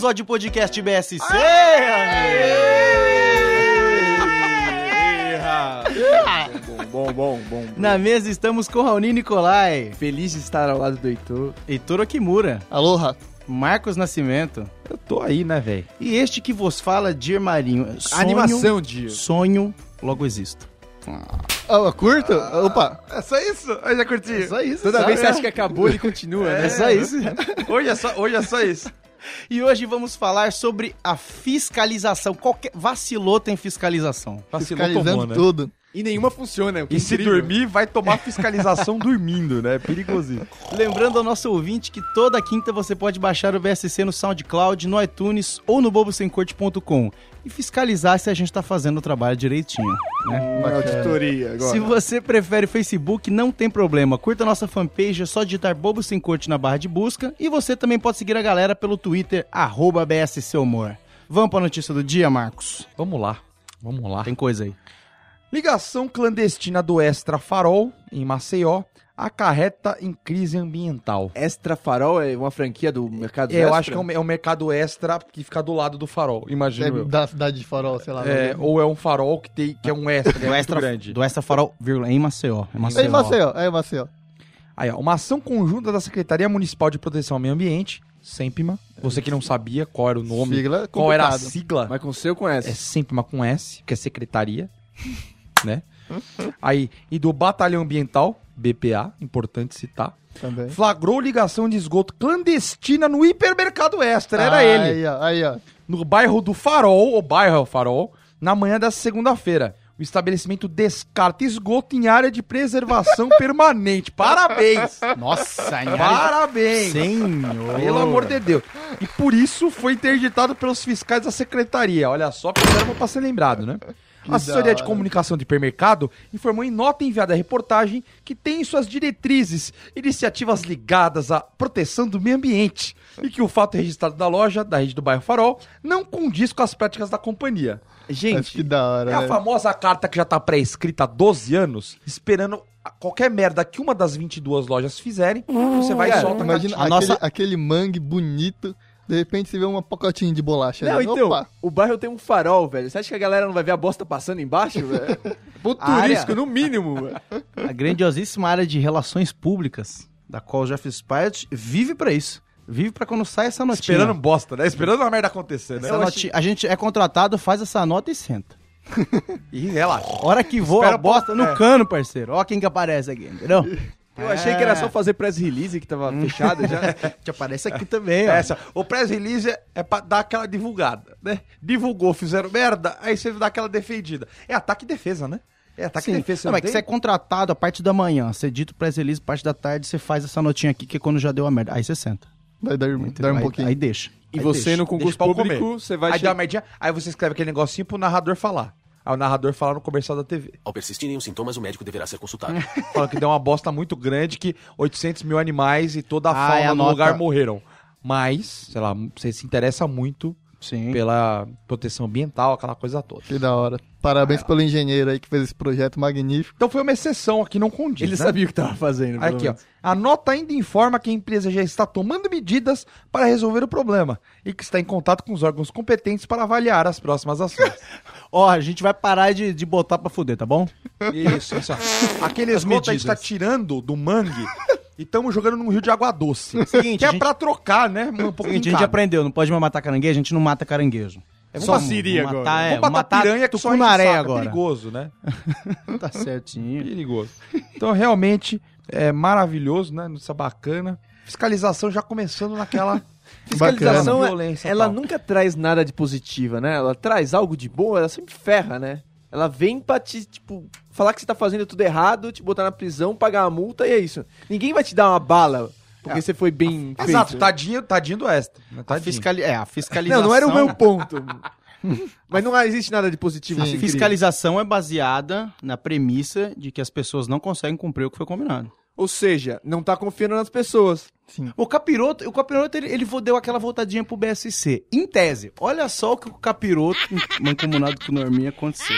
episódio do podcast BSC. Bom, bom, bom. Na mesa estamos com Raoni Nicolai, Feliz de estar ao lado do Heitor. Heitor Okimura, Aloha. Marcos Nascimento Eu tô aí, né, velho? e este que vos fala, Dir Marinho. Sonho, Animação, Dio. Sonho, logo existo. Ah, curto? Opa. É só isso? Eu já curti. É só isso. Toda sabe? vez que você acha que acabou, ele continua, É né? só isso. Hoje é só, hoje é só isso. E hoje vamos falar sobre a fiscalização. Qualquer... Vacilou tem fiscalização. Fiscalizando tudo. E nenhuma funciona. que é E se dormir, vai tomar fiscalização dormindo, né? É perigosinho. Lembrando ao nosso ouvinte que toda quinta você pode baixar o BSC no SoundCloud, no iTunes ou no bobosemcorte.com e fiscalizar se a gente tá fazendo o trabalho direitinho, né? Uma auditoria agora. Se você prefere Facebook, não tem problema. Curta nossa fanpage, é só digitar Bobo Sem Corte na barra de busca. E você também pode seguir a galera pelo Twitter, arroba BSC Humor. Vamos pra notícia do dia, Marcos. Vamos lá. Vamos lá. Tem coisa aí. Ligação clandestina do Extra Farol, em Maceió, acarreta em crise ambiental. Extra Farol é uma franquia do Mercado É, eu Extra? acho que é um, é um mercado extra que fica do lado do farol, imagino É eu. da cidade de farol, sei lá. É, ou é um farol que, tem, que é um extra, é Do muito extra, grande. do extra Farol, vírgula, em Maceió. É É Maceió. em Maceió, é em Maceió. Aí, ó, uma ação conjunta da Secretaria Municipal de Proteção ao Meio Ambiente, SEMPMA, você que não sabia qual era o nome, Sigla qual era a sigla, Mas com o seu conhece. é SEMPMA com S, que é Secretaria, né? Aí, e do Batalhão Ambiental, BPA, importante citar, Também. flagrou ligação de esgoto clandestina no hipermercado Extra, era Ah, ele, Aí, ó, aí, ó. no bairro do Farol, o bairro é o Farol, na manhã dessa segunda-feira. O estabelecimento descarta esgoto em área de preservação permanente. Parabéns! Nossa, em área Parabéns! Senhor. Pelo amor de Deus. E por isso foi interditado pelos fiscais da secretaria. Olha só, fizeram pra ser lembrado, né? A assessoria de comunicação do hipermercado informou em nota enviada à reportagem que tem em suas diretrizes iniciativas ligadas à proteção do meio ambiente e que o fato registrado da loja, da rede do bairro Farol, não condiz com as práticas da companhia. Acho que Gente, da hora, é a né? famosa carta que já tá pré-escrita há 12 anos, esperando qualquer merda que uma das 22 lojas fizerem, você vai e solta a imagina A aquele, nossa- aquele mangue bonito, de repente você vê uma pacotinho de bolacha Não, ali. então, Opa, o bairro tem um farol, velho. Você acha que a galera não vai ver a bosta passando embaixo, velho? Ponto A área- turístico, no mínimo, velho. A grandiosíssima área de relações públicas, da qual eu já fiz parte, vive pra isso. Vive pra quando sai essa notinha. Esperando bosta, né? Esperando uma merda acontecer, né? Essa noti- A gente é contratado, faz essa nota e senta. E relaxa. Hora que voa Espera a bosta no é. cano, parceiro. Ó quem que aparece aqui, entendeu? Eu achei que era só fazer press release que tava fechado já. Te aparece aqui também, ó. Essa, o press release é, é pra dar aquela divulgada, né? Divulgou, fizeram merda, aí você dá aquela defendida. É ataque e defesa, né? É ataque e defesa. Não, não é que você é contratado a parte da manhã, você dita o press release, parte da tarde, você faz essa notinha aqui, que é quando já deu a merda. Aí você senta. vai dar, dar um aí, pouquinho. Aí deixa. E Aí você deixa. no concurso público, comer. você vai... Aí che- dá uma merdinha, aí você escreve aquele negocinho pro narrador falar. Aí o narrador fala no comercial da TV. Ao persistirem os sintomas, o médico deverá ser consultado. Fala que deu uma bosta muito grande, que 800 mil animais e toda a Ah, fauna é a do nota. lugar morreram. Mas, sei lá, você se interessa muito Sim. pela proteção ambiental, aquela coisa toda. Que da hora. Parabéns pelo engenheiro aí que fez esse projeto magnífico. Então foi uma exceção aqui, não condiz. Ele né? sabia o que tava fazendo. pelo Aqui, ó. menos. A nota ainda informa que a empresa já está tomando medidas para resolver o problema e que está em contato com os órgãos competentes para avaliar as próximas ações. Ó, a gente vai parar de, de botar pra fuder, tá bom? Isso, isso. ó. Aquele esgoto a gente está tirando do mangue e estamos jogando num rio de água doce. Seguinte, que é gente- pra trocar, né? Um pouquinho Seguinte, a gente aprendeu, não pode mais matar caranguejo, a gente não mata caranguejo. É, Só siri agora. matar, é, Vamos matar piranha que só saco, é agora. perigoso, né? Tá certinho. Perigoso. Então, realmente, é maravilhoso, né? Isso é bacana. Fiscalização já começando naquela... Fiscalização, Bacana. Violência ela tal. nunca traz nada de positiva, né? Ela traz algo de bom, ela sempre ferra, né? Ela vem pra te, tipo, falar que você tá fazendo tudo errado, te botar na prisão, pagar a multa e é isso. Ninguém vai te dar uma bala porque você foi bem feito. Exato, tadinho, tadinho do extra. né? A Tadinho. fiscali... É, a fiscalização... Não, não era o meu ponto. Mas não existe nada de positivo. A nesse fiscalização é baseada na premissa de que as pessoas não conseguem cumprir o que foi combinado. Ou seja, não tá confiando nas pessoas. O capiroto, o capiroto ele, ele deu aquela voltadinha pro BSC. Em tese, olha só o que o capiroto, mancomunado com o Norminha, aconteceu.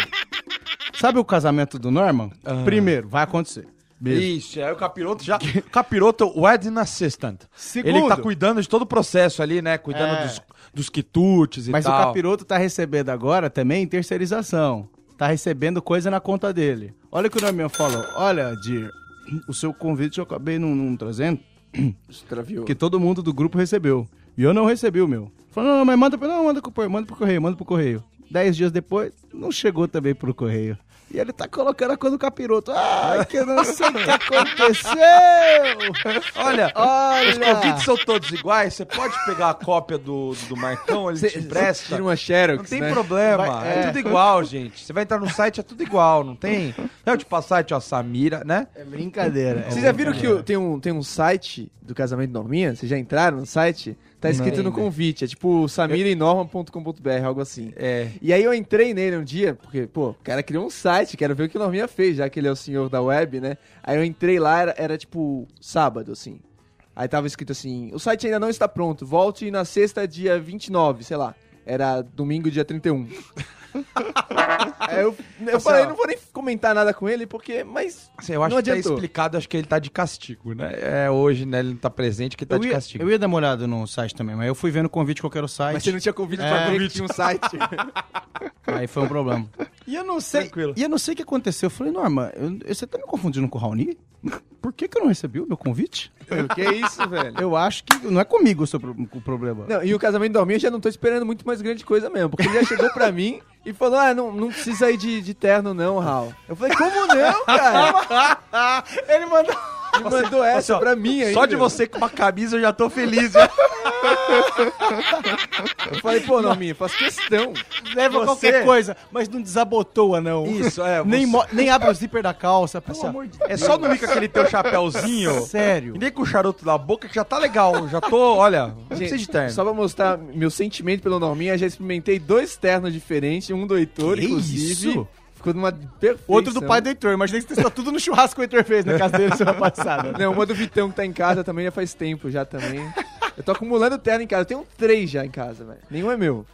Sabe o casamento do Norman? Primeiro, vai acontecer. Isso, aí o capiroto já. capiroto Wedding Assistant. Segundo. Ele tá cuidando de todo o processo ali, né? Cuidando É. dos, dos quitutes e Mas tal. o capiroto tá recebendo agora também terceirização. Tá recebendo coisa na conta dele. Olha o que o Norminha falou. Olha, Dir, o seu convite eu acabei não, não trazendo, Extraviou. porque todo mundo do grupo recebeu. E eu não recebi o meu. Falou, não, não, mas manda, pro- não, manda, pro, manda pro correio, manda pro correio. Dez dias depois, não chegou também pro correio. E ele tá colocando a coisa do capiroto. Ai, que eu não sei o que aconteceu! Olha, Olha! os convites são todos iguais. Você pode pegar a cópia do, do Marcão, ele te empresta. Tira uma Xerox, Não tem né? problema, Vai- é. é. tudo igual, gente. Você vai entrar no site, é tudo igual, não tem? É o tipo a site, ó, Samira, né? É brincadeira. Vocês já viram que tem, um, tem um site do casamento de Norminha? Vocês já entraram no site? Tá escrito Não. no convite. É tipo samiraenorma.com.br, algo assim. É. E aí eu entrei nele um dia, porque, pô, o cara criou um site, quero ver o que o Norminha fez, já que ele é o senhor da web, né? Aí eu entrei lá, era, era tipo sábado, assim. Aí tava escrito assim, o site ainda não está pronto, volte na sexta, dia 29, sei lá. Era domingo, dia 31. Aí eu, eu Assim, falei, ó. não vou nem comentar nada com ele, porque, mas Assim, eu acho não que tá adiantou. explicado, acho que ele tá de castigo, né? É hoje, né? Ele não tá presente, que tá Eu de ia, castigo. eu ia dar uma olhada no site também, mas eu fui vendo o convite qual que era o site. Mas você não tinha convite É. pra tinha um site. Aí foi um problema. E eu não sei. Tranquilo. E eu não sei o que aconteceu. Eu falei, Norma, eu- você tá me confundindo com o Raoni? Por que, que eu não recebi o meu convite? que é isso, velho? Eu acho que não é comigo o, seu pro- o problema. Não, e o casamento do Almir eu já não tô esperando muito mais grande coisa mesmo. Porque ele já chegou pra mim e falou: Ah, não, não precisa ir de, de terno, não, Raul. Eu falei, como não, cara? Ele mandou. Ele mandou essa Assim, pra mim aí. Só de você com uma camisa eu já tô feliz. Eu falei, pô, Norminha, faço questão. Leva Você- qualquer coisa, mas não desabotoa, não. Isso, é. Nem, você- mo- nem abre o zíper da calça, pelo Assim, amor de É só não vir com aquele teu chapéuzinho. Sério. E nem com o charuto na boca que já tá legal. Já tô, olha, não precisa de terno. Só pra mostrar meu sentimento pelo Norminha, já experimentei dois ternos diferentes, um do Heitor, Que inclusive. isso? Ficou numa perfeição. Outro do pai do Heitor. Imaginei que você testou tudo no churrasco que o Heitor fez na casa dele semana passada. Não, uma do Vitão que tá em casa também já faz tempo já também. Eu tô acumulando terno em casa. Eu tenho três já em casa, velho. Nenhum é meu.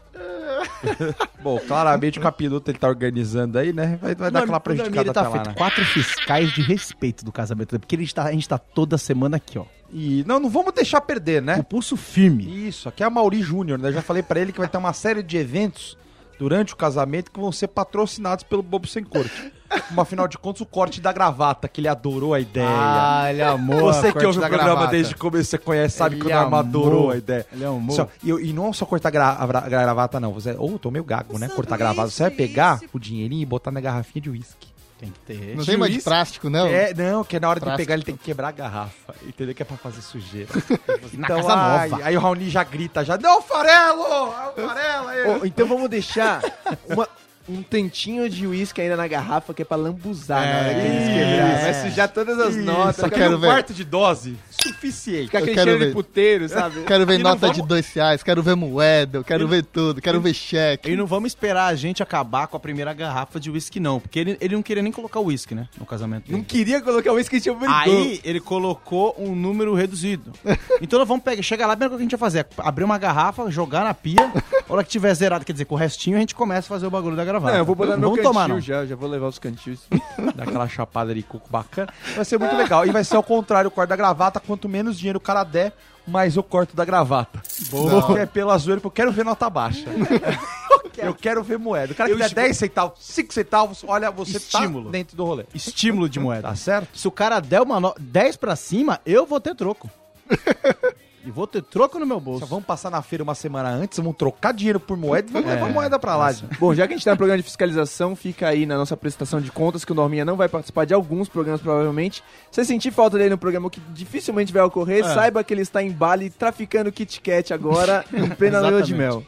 Bom, claramente o capiloto ele tá organizando aí, né? Vai, vai dar aquela prejudicada Ele tá até lá, feito né? quatro fiscais de respeito do casamento dele, porque ele está, a gente tá toda semana aqui, ó. E não, não vamos deixar perder, né? o pulso firme. Isso, aqui é a Mauri Júnior, né? Já falei pra ele que vai ter uma série de eventos durante o casamento que vão ser patrocinados pelo Bobo Sem Corte. Como afinal de contas, o corte da gravata, que ele adorou a ideia. Ah, ele amou. Você a que ouve o programa gravata. desde o começo, você conhece, sabe que o Ele Norma adorou a ideia. Ele amou. Assim, ó, e, e não só cortar gra a gravata, não. Você, ou tô meio gago, né? Cortar gravata. Você vai pegar o dinheirinho e botar na garrafinha de uísque. Tem que ter. Não tem mais de plástico, não? É, não, que na hora de Plástico. pegar ele tem que quebrar a garrafa. Entendeu? Que é pra fazer sujeira. Na Então, casa ai, nova. Aí o Raoni já grita, já, não, farelo! É o farelo aí. Ô, então vamos deixar uma- um tantinho de uísque ainda na garrafa que é pra lambuzar na hora que eles É. quebrar. Vai sujar todas as Isso, notas. só quero um ver. quarto de dose, suficiente. fica aquele cheiro de ver. puteiro, sabe? Quero ver E nota vamos- de dois reais, quero ver moeda, eu quero ver tudo, quero ver cheque. E não vamos esperar a gente acabar com a primeira garrafa de uísque, não. Porque ele, ele não queria nem colocar uísque, né? No casamento dele. Não queria colocar o uísque que tinha obrigou. Aí ele colocou um número reduzido. Então nós vamos pegar, chega lá, a primeira coisa que a gente vai fazer é abrir uma garrafa, jogar na pia. A hora que tiver zerado, quer dizer, com o restinho, a gente começa a fazer o bagulho da gravata. Não, eu vou botar no meu vamos cantil tomar, não. já, já vou levar os cantis. Dá aquela chapada de coco bacana. Vai ser muito legal. E vai ser ao contrário, o corte da gravata. Quanto menos dinheiro o cara der, mais eu corto da gravata. Boa. Que é pela zoeira, porque eu quero ver nota baixa. eu quero ver moeda. O cara que Eu der esco- 10 centavos, 5 centavos, olha, você Estímulo. tá dentro do rolê. Estímulo de moeda. Tá certo? Se o cara der uma no... 10 pra cima, eu vou ter troco. e vou ter troco no meu bolso. Só vamos passar na feira uma semana antes, vamos trocar dinheiro por moeda e vamos levar moeda pra lá. gente. Bom, já que a gente tá no programa de fiscalização, fica aí na nossa prestação de contas que o Norminha não vai participar de alguns programas, provavelmente. Se você sentir falta dele no programa, o que dificilmente vai ocorrer, É. saiba que ele está em Bali traficando Kit Kat agora, em plena lua de mel.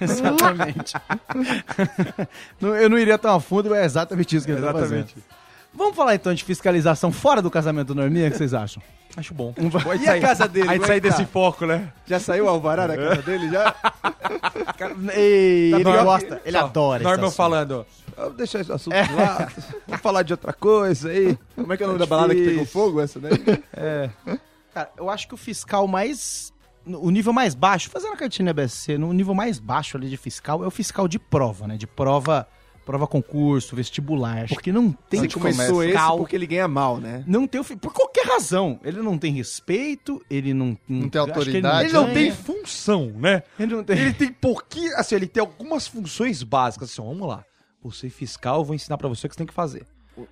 Exatamente. Não, eu não iria tão a fundo, mas é exatamente isso que ele tá Exatamente. fazendo. Vamos falar então de fiscalização fora do casamento do Norminha, o que vocês acham? Acho bom. E a casa dele? Aí como é sair tá? desse foco, né? Já saiu o alvará da casa dele? Já? Ei, ele Norma- gosta, ele Só, adora esse Norman falando, "Ah, deixa esse assunto de lá, vamos falar de outra coisa aí. Como é que é o nome da balada que pegou fogo, essa daí? É, Cara, eu acho que o fiscal mais. O nível mais baixo, fazendo a cartinha BSC, no nível mais baixo ali de fiscal, é o fiscal de prova, né? De prova prova concurso, vestibular. Porque não tem Você começou esse fiscal. porque ele ganha mal, né? Não tem por qualquer razão. Ele não tem respeito, ele não, Não tem acho que autoridade, Ele não né? tem função, né? Ele não tem. Ele tem pouquinho. Assim, ele tem algumas funções básicas. Assim, vamos lá. Você é fiscal, eu vou ensinar pra você o que você tem que fazer.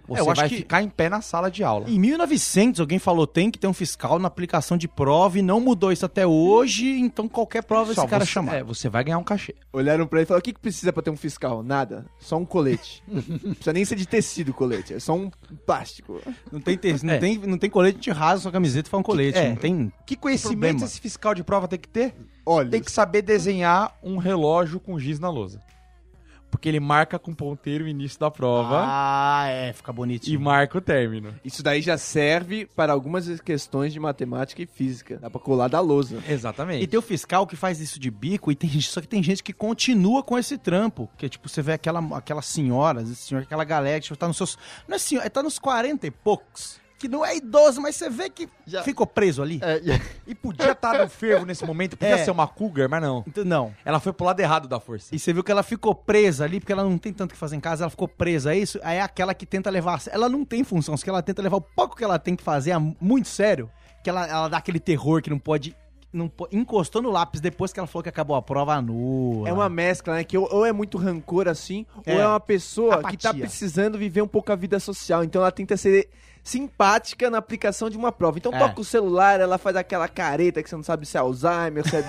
Você É, eu acho vai que- ficar em pé na sala de aula. Em 1900, alguém falou tem que ter um fiscal na aplicação de prova e não mudou isso até hoje, então qualquer prova Só esse cara você, chamar. É, você vai ganhar um cachê. Olharam pra ele e falaram: o que, que precisa pra ter um fiscal? Nada. Só um colete. não precisa nem ser de tecido o colete, é só um plástico. Não tem, te- não É. tem, não tem colete, te rasga sua camiseta e faz um colete. é. Não tem. Que conhecimento Problema. esse fiscal de prova tem que ter? Olha, Tem que saber desenhar um relógio com giz na lousa. Porque ele marca com ponteiro o início da prova Ah, é, fica e bonitinho. marca o término. isso daí já serve para algumas questões de matemática e física. Dá pra colar da lousa. Exatamente. E tem o fiscal que faz isso de bico, e tem, só que tem gente que continua com esse trampo. Que, tipo, você vê aquela, aquela senhora, aquela galera que tipo, tá nos seus. Não é senhor, tá nos 40 e poucos. Que não é idoso, mas você vê que Já- ficou preso ali. É, e- E podia estar no fervo nesse momento, podia É. ser uma cougar, mas não. Então, não. Ela foi pro lado errado da força. E você viu que ela ficou presa ali, porque ela não tem tanto o que fazer em casa, ela ficou presa a isso. Aí é aquela que tenta levar. Ela não tem função, só que ela tenta levar o pouco que ela tem que fazer a- muito sério. Que ela, ela dá aquele terror que não pode. Não, po- encostou no lápis depois que ela falou que acabou a prova anula. É uma mescla, né? Que ou, ou é muito rancor assim, É. ou é uma pessoa que Apatia. tá precisando viver um pouco a vida social. Então ela tenta ser simpática na aplicação de uma prova. Então É. toca o celular, ela faz aquela careta que você não sabe se é Alzheimer, se é,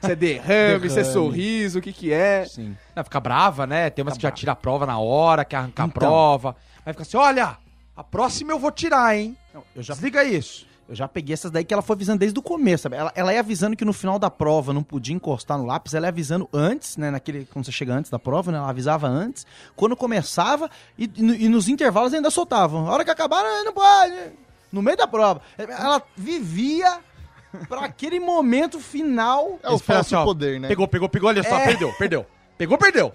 se é derrame, se é Derrame. sorriso, o que que é. Sim. Ela fica brava, né? Tem umas Fica que já brava. tira a prova na hora, quer arrancar Então. a prova. Aí fica assim: olha, a próxima eu vou tirar, hein? Não, eu já Desliga isso. Eu já peguei essas daí que ela foi avisando desde o começo, sabe? Ela, ela ia avisando que no final da prova não podia encostar no lápis, ela ia avisando antes, né? Naquele, quando você chega antes da prova, né? Ela avisava antes. Quando começava e, e e nos intervalos ainda soltavam. A hora que acabaram, não pode. No meio da prova. Ela vivia pra aquele momento final. é o falso assim, poder, né? Pegou, pegou, pegou, olha só, É. perdeu, perdeu. Pegou, perdeu.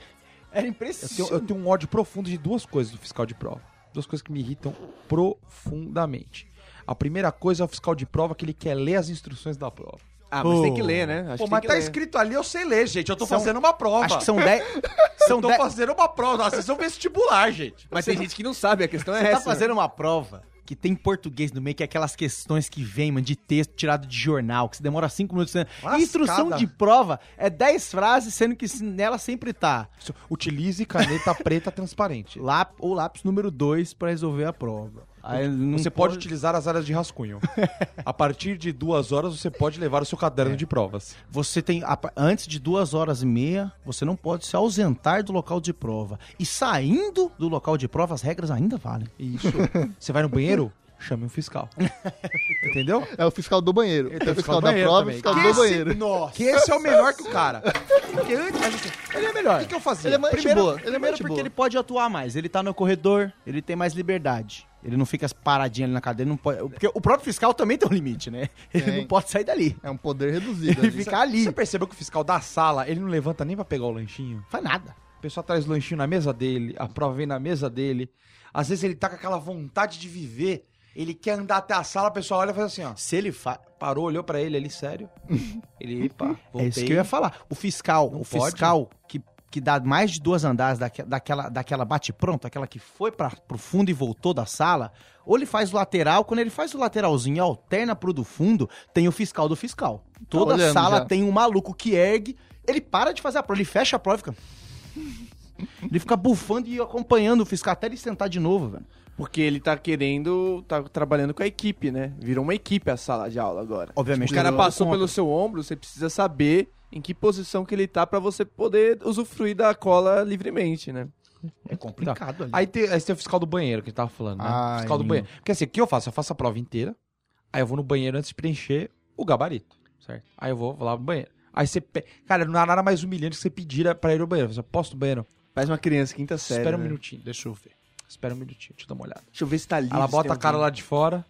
Era Eu impressionante. tenho, eu tenho um ódio profundo de duas coisas do fiscal de prova. Duas coisas que me irritam profundamente. A primeira coisa é o fiscal de prova que ele quer ler as instruções da prova. Ah, mas Pô. tem que ler, né? Acho Pô, que mas tem tá que ler. escrito ali, eu sei ler, gente. Eu tô São- fazendo uma prova. Acho que são 10. Eu São tô 10. fazendo uma prova. Nossa, vocês são vestibular, gente. Mas tem gente que não sabe, a questão é Você essa. tá fazendo uma prova que tem português no meio, que é aquelas questões que vem, mano, de texto tirado de jornal, que se demora cinco minutos. Né? Lascada. Instrução de prova é 10 frases, sendo que nela sempre tá Utilize caneta preta transparente. lá, ou lápis número 2 pra resolver a prova. Aí não Você pode utilizar as áreas de rascunho. A partir de duas horas, você pode levar o seu caderno de provas. Você tem. a- Antes de duas horas e meia, você não pode se ausentar do local de prova. E saindo do local de prova, as regras ainda valem. Isso. Você vai no banheiro? Chame um fiscal. Entendeu? É o fiscal do banheiro. Ele Tem tem o fiscal da prova e o também. fiscal Que do esse- banheiro. Nossa! Que esse é o melhor que o cara. Porque antes, mas assim, Ele é melhor. o que, que eu fazia? Ele é mais Primeiro, boa. Ele é primeiro porque boa. ele pode atuar mais. Ele tá no corredor, ele tem mais liberdade. Ele não fica paradinho ali na cadeira, não pode. Porque o próprio fiscal também tem um limite, né? Ele não pode sair dali. É um poder reduzido. Ele ali. fica ali. Você percebeu que o fiscal da sala, ele não levanta nem pra pegar o lanchinho? Faz nada. O pessoal traz o lanchinho na mesa dele, a prova vem na mesa dele. Às vezes ele tá com aquela vontade de viver. Ele quer andar até a sala, o pessoal olha e faz assim, ó. Se ele faz. Parou, olhou pra ele ali, sério. Ele, pá, É isso que eu ia falar. O fiscal, Não o pode? fiscal que, que dá mais de duas andares daque- daquela, daquela bate-pronto, aquela que foi para pro fundo e voltou da sala, ou ele faz o lateral, quando ele faz o lateralzinho e alterna pro do fundo, tem o fiscal do fiscal. Toda olhando sala já. tem um maluco que ergue, ele para de fazer a prova, ele fecha a prova e fica... Ele fica bufando e acompanhando o fiscal até ele sentar de novo, velho. Porque ele tá querendo, tá trabalhando com a equipe, né? Virou uma equipe a sala de aula agora. Obviamente. O cara passou conta. pelo seu ombro, você precisa saber em que posição que ele tá pra você poder usufruir da cola livremente, né? É complicado ali. Aí tem, aí tem o fiscal do banheiro que gente tava falando, né? Ai, fiscal do banheiro. Porque assim, o que eu faço? Eu faço a prova inteira, aí eu vou no banheiro antes de preencher o gabarito, certo? Aí eu vou, vou lá no banheiro. Aí você. Pe... Cara, não há nada mais humilhante que você pedir pra ir no banheiro. Você posso no banheiro? Faz uma criança, quinta série. Espera um né? minutinho, deixa eu ver. Espera um minutinho, deixa eu dar uma olhada. Deixa eu ver se tá livre. Ela bota a cara alguém. lá de fora.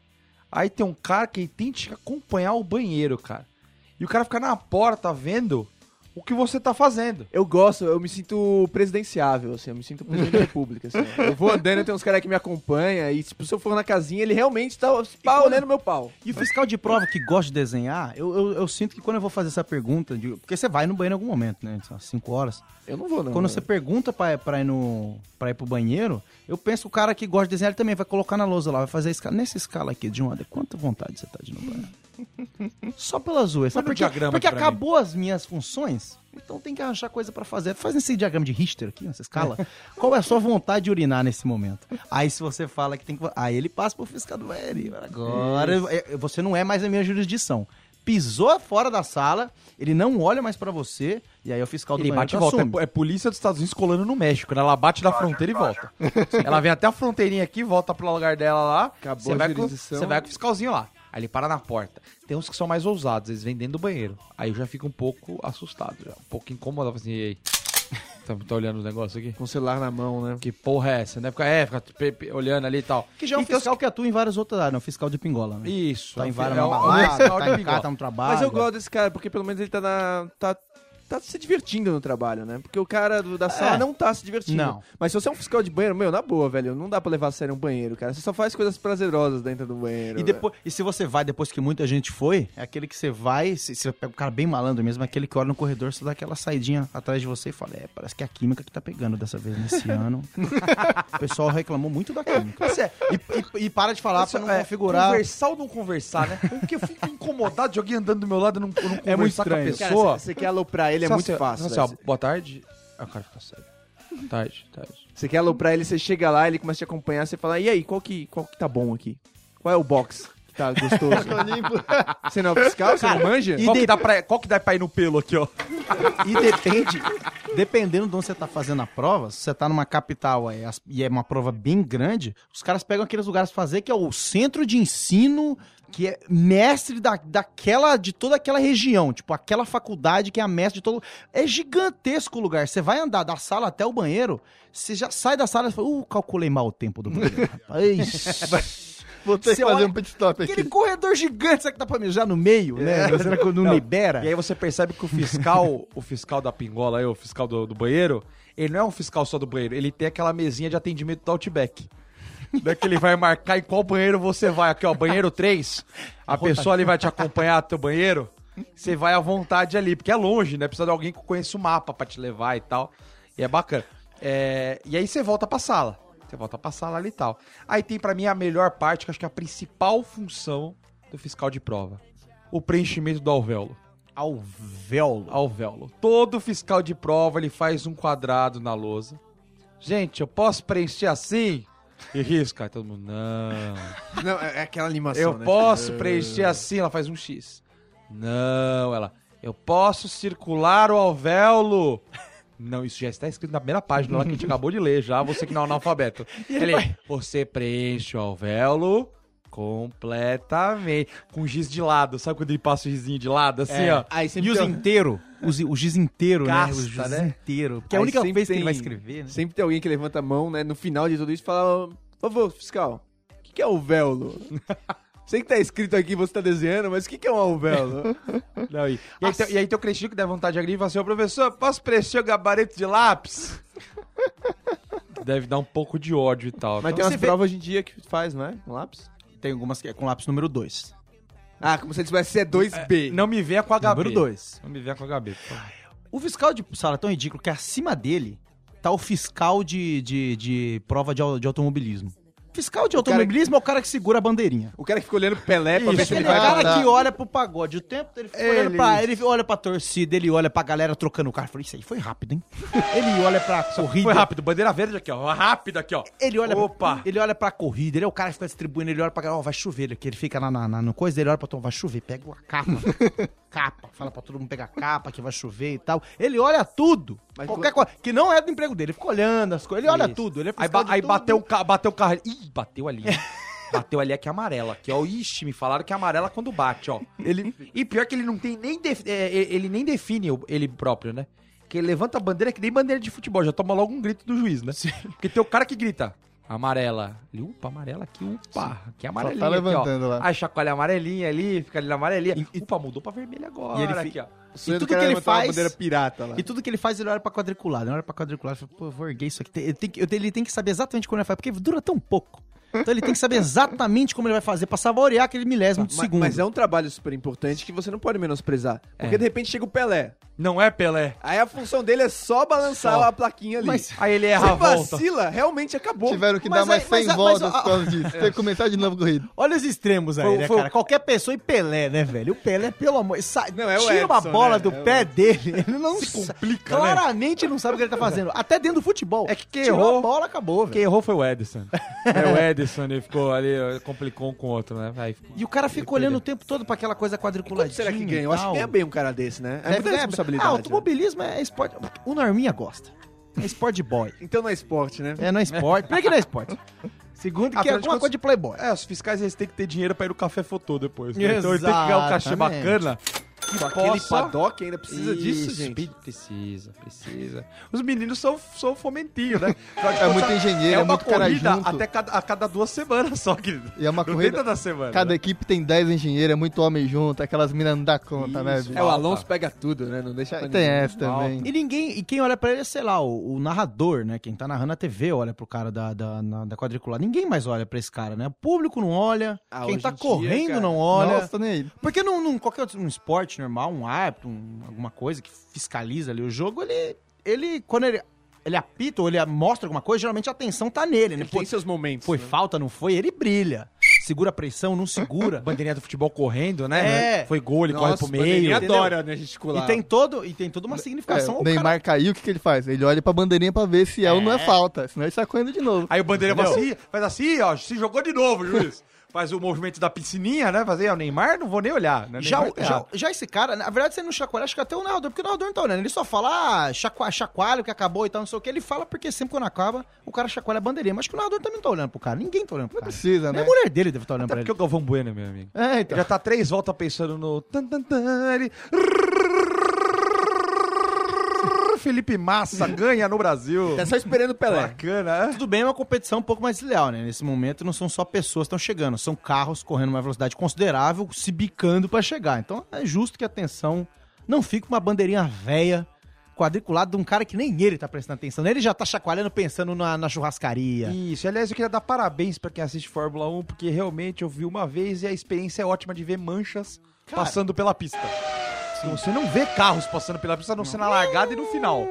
Aí tem um cara que tem que acompanhar o banheiro, cara. E o cara fica na porta vendo o que você tá fazendo. Eu gosto, eu me sinto presidenciável, assim, eu me sinto presidente da república, assim. Eu vou andando, tem uns caras que me acompanham, e tipo, se eu for na casinha, ele realmente tá pá, olhando meu pau. E o fiscal de prova que gosta de desenhar, eu, eu, eu sinto que quando eu vou fazer essa pergunta, de- porque você vai no banheiro em algum momento, né? Às 5 horas. Eu não vou, não. Quando você pergunta pra, pra, ir no, pra ir pro banheiro, eu penso que o cara que gosta de desenhar, ele também vai colocar na lousa lá, vai fazer a escala. Nessa escala aqui, de uma, quanta vontade você tá de ir no banheiro? Só pela zoeira. Diagrama Porque pra acabou as minhas funções, então tem que achar coisa pra fazer. Faz esse diagrama de Richter aqui, nessa escala. Qual é a sua vontade de urinar nesse momento? Aí se você fala que tem que... Aí ele passa pro fiscal do banheiro. Agora, é, você não é mais a minha jurisdição. Pisou fora da sala, ele não olha mais pra você, e aí o fiscal do Ele bate e volta. É, é polícia dos Estados Unidos colando no México, né? Ela bate na fronteira e volta. Ela vem até a fronteirinha aqui, volta pro lugar dela lá. Acabou você a vai com, jurisdição. Você vai com o fiscalzinho lá. Aí ele para na porta. Tem uns que são mais ousados, eles vêm dentro do banheiro. Aí eu já fico um pouco assustado, já. um pouco incomodado. Assim, e aí? Tá, tá olhando os negócios aqui? Com o celular na mão, né? Que porra é essa, né? Fica, é, fica pe- pe- olhando ali e tal. Que já é um Então, fiscal que atua em várias outras áreas, é um fiscal de pingola, né? Isso. Tá em é várias é é fiscal tá tá no trabalho. Mas eu gosto desse cara, porque pelo menos ele tá na. tá, tá se divertindo no trabalho, né? Porque o cara do- da sala É. não tá se divertindo. Não. Mas se você é um fiscal de banheiro, meu, na boa, velho, não dá pra levar a sério um banheiro, cara. Você só faz coisas prazerosas dentro do banheiro. E, depois, e se você vai depois que muita gente foi, é aquele que você vai, se- você pega o cara bem malandro mesmo, aquele que olha no corredor, você dá aquela saidinha atrás de você e fala, é, parece que é a química que tá pegando dessa vez nesse ano. o pessoal reclamou muito da química. E, e- e para de falar pra não É, configurar. Conversar ou não conversar, né? Porque eu fico incomodado de alguém andando do meu lado e não, não conversar É muito com a estranho. Cara, pessoa. você- você quer aloprar ele, é Só muito fácil. Assim, ó, boa tarde. Aí o cara fica sério. Tarde, tarde. Você quer aloprar ele, você chega lá, ele começa a te acompanhar, você fala, e aí, qual que, qual que tá bom aqui? Qual é o box tá gostoso? você não é o fiscal? Você não manja? e Qual, de- que dá pra, qual que dá pra ir no pelo aqui, ó? E depende, dependendo de onde você tá fazendo a prova, se você tá numa capital as- e é uma prova bem grande, os caras pegam aqueles lugares pra fazer que é o centro de ensino, que é mestre da, daquela, de toda aquela região, tipo, aquela faculdade que é a mestre de todo. É gigantesco o lugar. Você vai andar da sala até o banheiro, você já sai da sala e fala, uh, calculei mal o tempo do banheiro. rapaz." Vou ter Você que fazer olha- um pit stop aqui. Aquele corredor gigante, será que dá pra mijar no meio, né? Será que não, Não, libera? E aí você percebe que o fiscal, o fiscal da pingola aí, o fiscal do, do banheiro, ele não é um fiscal só do banheiro, ele tem aquela mesinha de atendimento do Outback. Daí que ele vai marcar em qual banheiro você vai. Aqui, ó, banheiro 3. A pessoa ali vai te acompanhar até o banheiro. Você vai à vontade ali, porque é longe, né? Precisa de alguém que conheça o mapa pra te levar e tal. E é bacana. É, e aí você volta pra sala. Você volta pra sala ali e tal. Aí tem pra mim a melhor parte, que acho que é a principal função do fiscal de prova. O preenchimento do alvéolo. Alvéolo. Alvéolo. Todo fiscal de prova, ele faz um quadrado na lousa. Gente, eu posso preencher assim? E risca. Aí todo mundo, não. Não, é é aquela animação, Eu né? posso preencher assim? Ela faz um X. Não, ela. Eu posso circular o alvéolo? Não, isso já está escrito na primeira página lá que a gente acabou de ler já, você que não é analfabeto. Ele, você preenche o alvéolo completamente. Com giz de lado. Sabe quando ele passa o gizinho de lado, assim, É. ó? Aí E os tem- inteiro, os, o giz inteiro, Gasta, né? O giz né? inteiro. Que é a única vez que ele tem- vai escrever, né? Sempre tem alguém que levanta a mão, né? No final de tudo isso, fala: Por favor, fiscal, o que, que é alvéolo? Sei que tá escrito aqui, você tá desenhando, mas o que, que é um alvéolo? Não, e, e aí, tem, e aí tem o cretino que dá vontade de agredir e fala assim, ô professor, posso preencher o gabarito de lápis? Deve dar um pouco de ódio e tal. mas Então, tem umas você vê- provas hoje em dia que faz, não é? Com lápis? Tem algumas que é com lápis número 2. Ah, como se ele tivesse C2B. Não me venha com HB. Número 2. Não me venha com HB. O fiscal de sala é tão ridículo que acima dele tá o fiscal de, de, de prova de, de automobilismo. Fiscal de O cara automobilismo é o cara que segura a bandeirinha. O cara que fica olhando pro Pelé pra ver se ele ele é o vai cara dar. que olha pro pagode. O tempo dele fica olhando Ele- pra. Ele olha pra torcida, ele olha pra galera trocando o carro. Falei, isso aí foi rápido, hein? ele olha pra corrida. Foi rápido, bandeira verde aqui, ó. Rápido aqui, ó. Ele olha, Opa! ele olha pra corrida, ele é o cara que fica distribuindo, ele olha pra ó, vai chover aqui, ele fica na, na, na- no coisa, ele olha pra todo vai chover, pega a capa. capa, fala pra todo mundo pegar capa, que vai chover e tal. Ele olha tudo. Mas qualquer coisa, que não é do emprego dele, ele fica olhando as coisas, ele olha Isso. tudo, ele é Aí, ba- aí tudo. bateu, o ca- bateu o carro. ali. Ih, bateu ali. bateu ali aqui amarela. Aqui, ó. Ixi, me falaram que é amarela quando bate, ó. Ele... E pior que ele não tem nem. é, ele nem define ele próprio, né? Que ele levanta a bandeira que nem bandeira de futebol, já toma logo um grito do juiz, né? Porque tem o cara que grita. Amarela. Ele, upa, amarela aqui, upa. Aqui é amarelinha. tá aqui, ó. levantando lá. Aí chacoalha amarelinha ali, fica ali na amarelinha. upa, mudou pra vermelha agora. E ele aqui, ó. E tudo que ele faz. pirata lá. E tudo que ele faz, ele olha pra quadriculado. Ele olha pra quadriculado e fala, pô, eu vou erguer isso aqui. Ele tem, que, ele tem que saber exatamente quando ele faz, porque dura tão pouco. Então ele tem que saber exatamente como ele vai fazer pra saborear aquele milésimo de segundo. Mas é um trabalho super importante que você não pode menosprezar. Porque É. de repente chega o Pelé. Não é Pelé. Aí a função dele é só balançar Só. a plaquinha ali. Mas- Aí ele Se erra a volta. vacila, realmente acabou. Tiveram que Mas dar mais aí- mas 100 a- voltas mas a- por causa disso. Tem que começar de novo a corrida. Olha os extremos aí, Foi- né, foi- cara? Qualquer pessoa e Pelé, né, velho? O Pelé, pelo amor... Sa... Não, é o Tira uma Edson, bola né? do É o pé dele, ele não Se complica, né? Claramente não sabe o que ele tá fazendo. Até dentro do futebol. É que quem Tirou errou- a bola, acabou, velho. Quem errou foi o Edson. É o Edson, ele ficou ali, complicou um com o outro, né? Aí, E o cara fica olhando o tempo todo pra aquela coisa quadriculadinha. Quanto será que ganha? Eu acho que ganha bem um cara desse, né? É Deve muita ganhar- responsabilidade. Ah, né? automobilismo é esporte. O Norminha gosta. É esporte boy. Então não é esporte, né? É, não é esporte. Primeiro que não é esporte. Segundo que é Afinal de alguma coisa de playboy. É, os fiscais eles têm que ter dinheiro pra ir no café fotô depois. Né? Então ele tem que ganhar um cachê Exatamente. Bacana. Com aquele Possa- paddock ainda precisa disso, Isso, gente. pe- Precisa, precisa. Os meninos são, são fomentinhos, né? É muito engenheiro, é, uma muito cara corrida junto. até cada, a cada duas semanas só, querido. E é uma Não corrida... toda semana. Cada né? equipe tem 10 engenheiros, é muito homem junto, aquelas minas não dá conta, né, Isso. bicho? É, o. Alonso pega tudo, né? Não deixa pra Tem ninguém. essa também. E ninguém, e quem olha pra ele é, sei lá, o, o narrador, né? Quem tá narrando a TV olha pro cara da, da, na- da quadriculada. Ninguém mais olha pra esse cara, né? O público não olha, Ah, quem tá dia, correndo cara. não olha. Nossa, nem aí. Porque num, num qualquer outro um esporte normal, um árbitro, um- alguma coisa que fiscaliza ali o jogo, ele, ele quando ele, ele apita ou ele mostra alguma coisa, geralmente a atenção tá nele, né? Ele Foi, tem seus momentos. foi né? falta, não foi? Ele brilha. Segura a pressão, não segura. Bandeirinha do futebol correndo, né? É. Foi gol, ele corre Nossa, pro o meio. bandeirinha entendeu? adora, né, gesticular. E tem, todo, e tem toda uma significação. É, o o Neymar cara- caiu, o que, que ele faz? Ele olha pra bandeirinha pra ver se é, ou não é falta, senão ele sai correndo de novo. Aí o Bandeira faz assim, faz assim, ó, se jogou de novo, juiz. Faz o movimento da piscininha, né? Fazer, ó, o Neymar, não vou nem olhar. Né? Já, tá já, já esse cara, na verdade, você não chacoalha, acho que até o narrador, porque o narrador não tá olhando. Ele só fala, ah, chacua, chacoalho que acabou e tal, não sei o que. Ele fala porque sempre quando acaba, o cara chacoalha a bandeirinha. Mas acho que o narrador também não tá olhando pro cara. Ninguém tá olhando pro Não cara. precisa, Nem né? a mulher dele deve estar olhando Até pra porque ele. o Galvão Bueno, meu amigo. É, então. Já tá três voltas pensando no... Tan, tan, tan, ele... Felipe Massa ganha no Brasil. Tá só esperando o Pelé. Bacana, é? Tudo bem, é uma competição um pouco mais desleal, né? Nesse momento não são só pessoas que estão chegando, são carros correndo uma velocidade considerável, se bicando pra chegar. Então é justo que a atenção não fique com uma bandeirinha véia quadriculada de um cara que nem ele tá prestando atenção. Ele já tá chacoalhando pensando na, na churrascaria. Isso, aliás, eu queria dar parabéns pra quem assiste Fórmula 1, porque realmente eu vi uma vez e a experiência é ótima de ver manchas Cara. passando pela pista. Então, Você não vê carros passando pela pista, a não ser na largada e no final.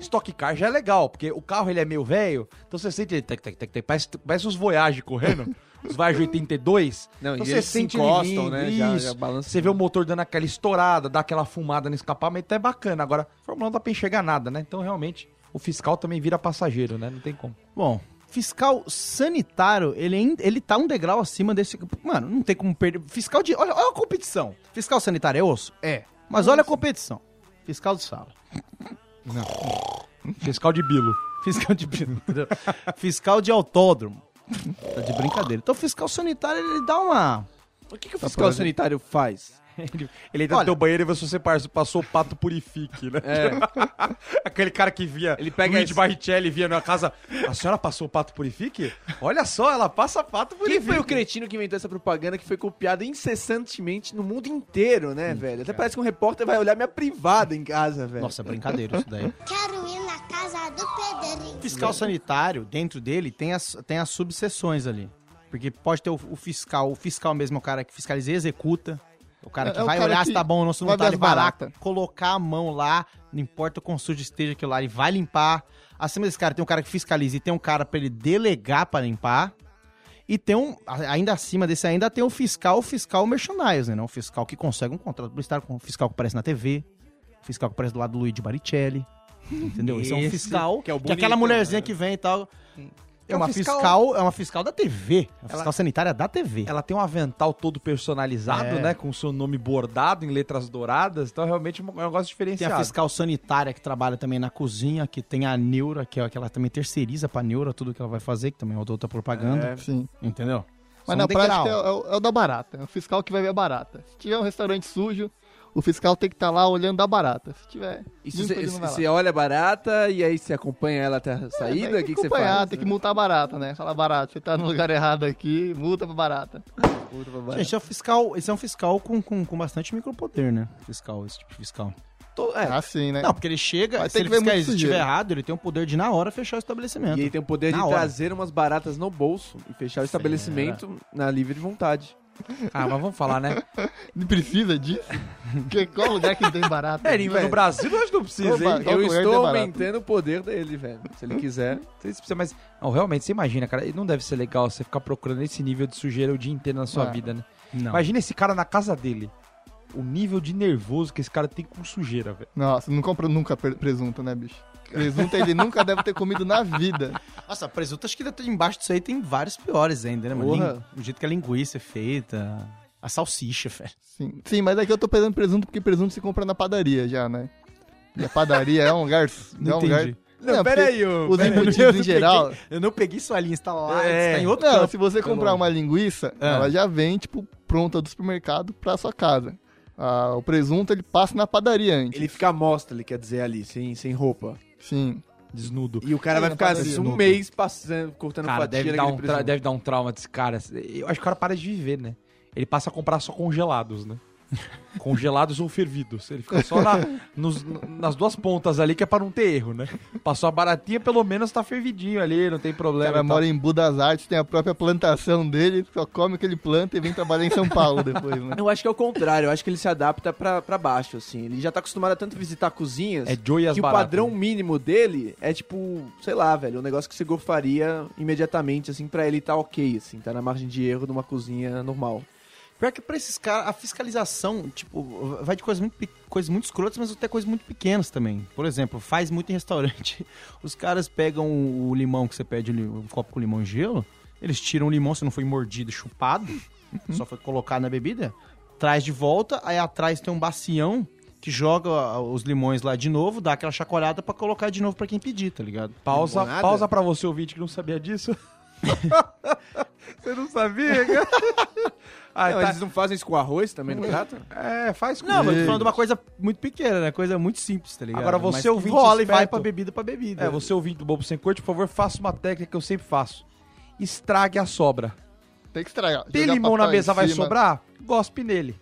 Stock Car já é legal, porque o carro ele é meio velho, então você sente tec, tec, tec, tec, parece, parece os Voyage correndo, os Voyage 82. Não, então e eles se ele encostam, né? Já- Isso. já você vê o motor dando aquela estourada, dá aquela fumada no escapamento, é bacana. Agora, Fórmula 1 não dá pra enxergar nada, né? Então realmente o fiscal também vira passageiro, né? Não tem como. Bom, fiscal sanitário, ele, ele tá um degrau acima desse. Mano, não tem como perder. Fiscal de. Olha, olha a competição. Fiscal sanitário é osso? É. Mas olha a competição. Fiscal de sala. Fiscal de Bilo. Fiscal de. entendeu? fiscal de autódromo. Tá de brincadeira. Então, fiscal sanitário, ele dá uma. O que, que o fiscal sanitário faz? Ele, ele entra Olha. no teu banheiro e vê se você passou o pato purifique, né? É. Aquele cara que via. Ele pega Luigi esse- Barrichelli via na casa. A senhora passou o pato purifique? Olha só, ela passa pato Quem purifique. foi o cretino que inventou essa propaganda que foi copiada incessantemente no mundo inteiro, né, velho? Até parece que um repórter vai olhar minha privada em casa, velho. Nossa, é brincadeira isso daí. Quero ir na casa do Pedrinho. fiscal sanitário, dentro dele, tem as, tem as subseções ali. Porque pode ter o, o fiscal, o fiscal mesmo é o cara que fiscaliza e executa. O cara É- que é o vai cara olhar que se tá bom ou não, se não tá, ele vai lá, colocar a mão lá, não importa o quão sujo esteja aquilo lá, ele vai limpar. Acima desse cara tem um cara que fiscaliza e tem um cara pra ele delegar pra limpar. E tem um, ainda acima desse ainda tem o fiscal, o fiscal merchandising, né? O fiscal que consegue um contrato publicitário, com o fiscal que aparece na TV, o fiscal que aparece do lado do Luigi Baricelli. Entendeu? Esse é um Esse, fiscal, que é o que é aquela mulherzinha né? que vem e tal. É, É um uma fiscal- fiscal, é uma fiscal da TV. É uma fiscal Ela- sanitária da TV. Ela tem um avental todo personalizado, É. né? Com o seu nome bordado em letras douradas. Então, realmente, é um negócio Tem a diferenciado. fiscal sanitária que trabalha também na cozinha, que tem a Neura, que é aquela também terceiriza pra Neura tudo que ela vai fazer, que também é outra propaganda. É. Sim. Entendeu? Mas São na degrau. prática é, é o, é o da barata, é o fiscal que vai ver a barata. Se tiver um restaurante sujo, o fiscal tem que estar lá olhando a barata. Se tiver. Lá. você olha a barata e aí você acompanha ela até a saída? Tem O que, que você faz? Tem que multar a barata, né? Fala barata, você tá no lugar errado aqui, multa pra barata. Multa pra barata. Gente, é um fiscal, esse é um fiscal com, com, com bastante micropoder, né? Fiscal, esse tipo de fiscal. É, assim, né? Não, porque ele chega, Mas se ele estiver errado, ele tem o poder de na hora fechar o estabelecimento. E ele tem o poder de Na hora. trazer umas baratas no bolso e fechar o estabelecimento na livre vontade. Ah, mas vamos falar, né? Não precisa disso. Porque qual lugar que tem barata? É, no Brasil eu acho que não precisa, hein? Eu estou aumentando o poder dele, velho. Se ele quiser. Não sei se precisa, mas não, realmente, você imagina, cara, não deve ser legal você ficar procurando esse nível de sujeira o dia inteiro na sua Ah. vida, né? Não. Imagina esse cara na casa dele. O nível de nervoso que esse cara tem com sujeira, velho. Nossa, não compra nunca pre- presunto, né, bicho? Presunto ele nunca deve ter comido na vida. Nossa, presunto acho que embaixo disso aí tem vários piores ainda, né, mano? O jeito que a linguiça é feita, a salsicha, velho. Sim, Sim mas aqui eu tô pegando presunto porque presunto se compra na padaria já, né? E a padaria é um lugar. Não é um lugar... entendi. Não, porque peraí, ô. Os peraí. embutidos em geral. Eu não peguei sua linha, está lá, É. está em outro Não, campo. se você comprar uma linguiça, Ah. ela já vem, tipo, pronta do supermercado pra sua casa. Ah, o presunto ele passa na padaria antes. Ele fica à mostra, ele quer dizer ali, sem, sem roupa. Sim. Desnudo. E o cara vai ficar padaria. um mês passando, cortando Cara, fatia deve dar, um deve dar um trauma desse cara. Eu acho que o cara para de viver, né? Ele passa a comprar só congelados, né? Congelados ou fervidos. Ele fica só na- nos- nas duas pontas ali, que é pra não ter erro, né? Passou a baratinha, pelo menos tá fervidinho ali, não tem O problema. cara e tal. mora em Budas Artes, tem a própria plantação dele, só come o que ele planta e vem trabalhar em São Paulo depois, né? Eu acho que é o contrário, eu acho que ele se adapta pra, pra baixo, assim. Ele já tá acostumado a tanto visitar cozinhas É as que o baratas, padrão né? mínimo dele é tipo, sei lá, velho, um negócio que você gofaria imediatamente, assim, pra ele tá ok, assim, tá na margem de erro de uma cozinha normal. Pior que pra esses caras, a fiscalização, tipo, vai de coisas muito, coisas muito escrotas, mas até coisas muito pequenas também. Por exemplo, faz muito em restaurante. Os caras pegam o limão que você pede, um copo com limão e gelo, eles tiram o limão, se não foi mordido, chupado, só foi colocado na bebida, traz de volta, aí atrás tem um bacião que joga os limões lá de novo, dá aquela chacoalhada pra colocar de novo pra quem pedir, tá ligado? Pausa, pausa pra você ouvinte que não sabia disso. você não sabia, cara? Ah, não, tá. Eles não fazem isso com arroz também no prato? É, faz com Não, mas eu tô falando de uma coisa muito pequena, né? Coisa muito simples, tá ligado? Agora, você Mas ouvinte rola e vai pra bebida pra bebida. É, você ouvinte do Bobo Sem Corte, por favor, faça uma técnica que eu sempre faço. Estrague a sobra. Tem que estragar. Tem limão na mesa, vai sobrar? Gospe nele.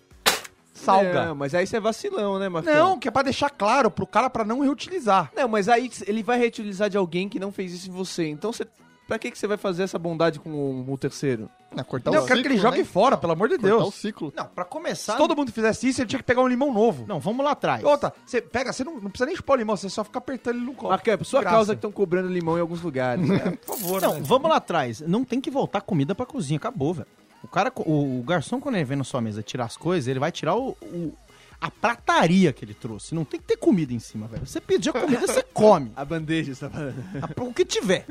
Salga. Não, mas aí você é vacilão, né, Marcão? Não, que é pra deixar claro pro cara pra não reutilizar. Não, mas aí ele vai reutilizar de alguém que não fez isso em você. Então você. Pra que, que você vai fazer essa bondade com o, o terceiro? Ah, cortar não, o eu quero que ele ciclo, jogue né? fora, pelo amor de Cortar o Deus. ciclo. Não, pra começar... Se todo mundo fizesse isso, ele tinha que pegar um limão novo. Não, vamos lá atrás. Outra, você pega, você não, não precisa nem chupar o limão, você só fica apertando ele no copo. É por sua Graça. causa que estão cobrando limão em alguns lugares. né? Por favor, Não, né? vamos lá atrás. Não tem que voltar comida pra cozinha, acabou, velho. O cara, o, o garçom, quando ele vem na sua mesa tirar as coisas, ele vai tirar o, o- a prataria que ele trouxe. Não tem que ter comida em cima, velho. Você pediu a comida, você come. A bandeja, você tá falando. O que tiver.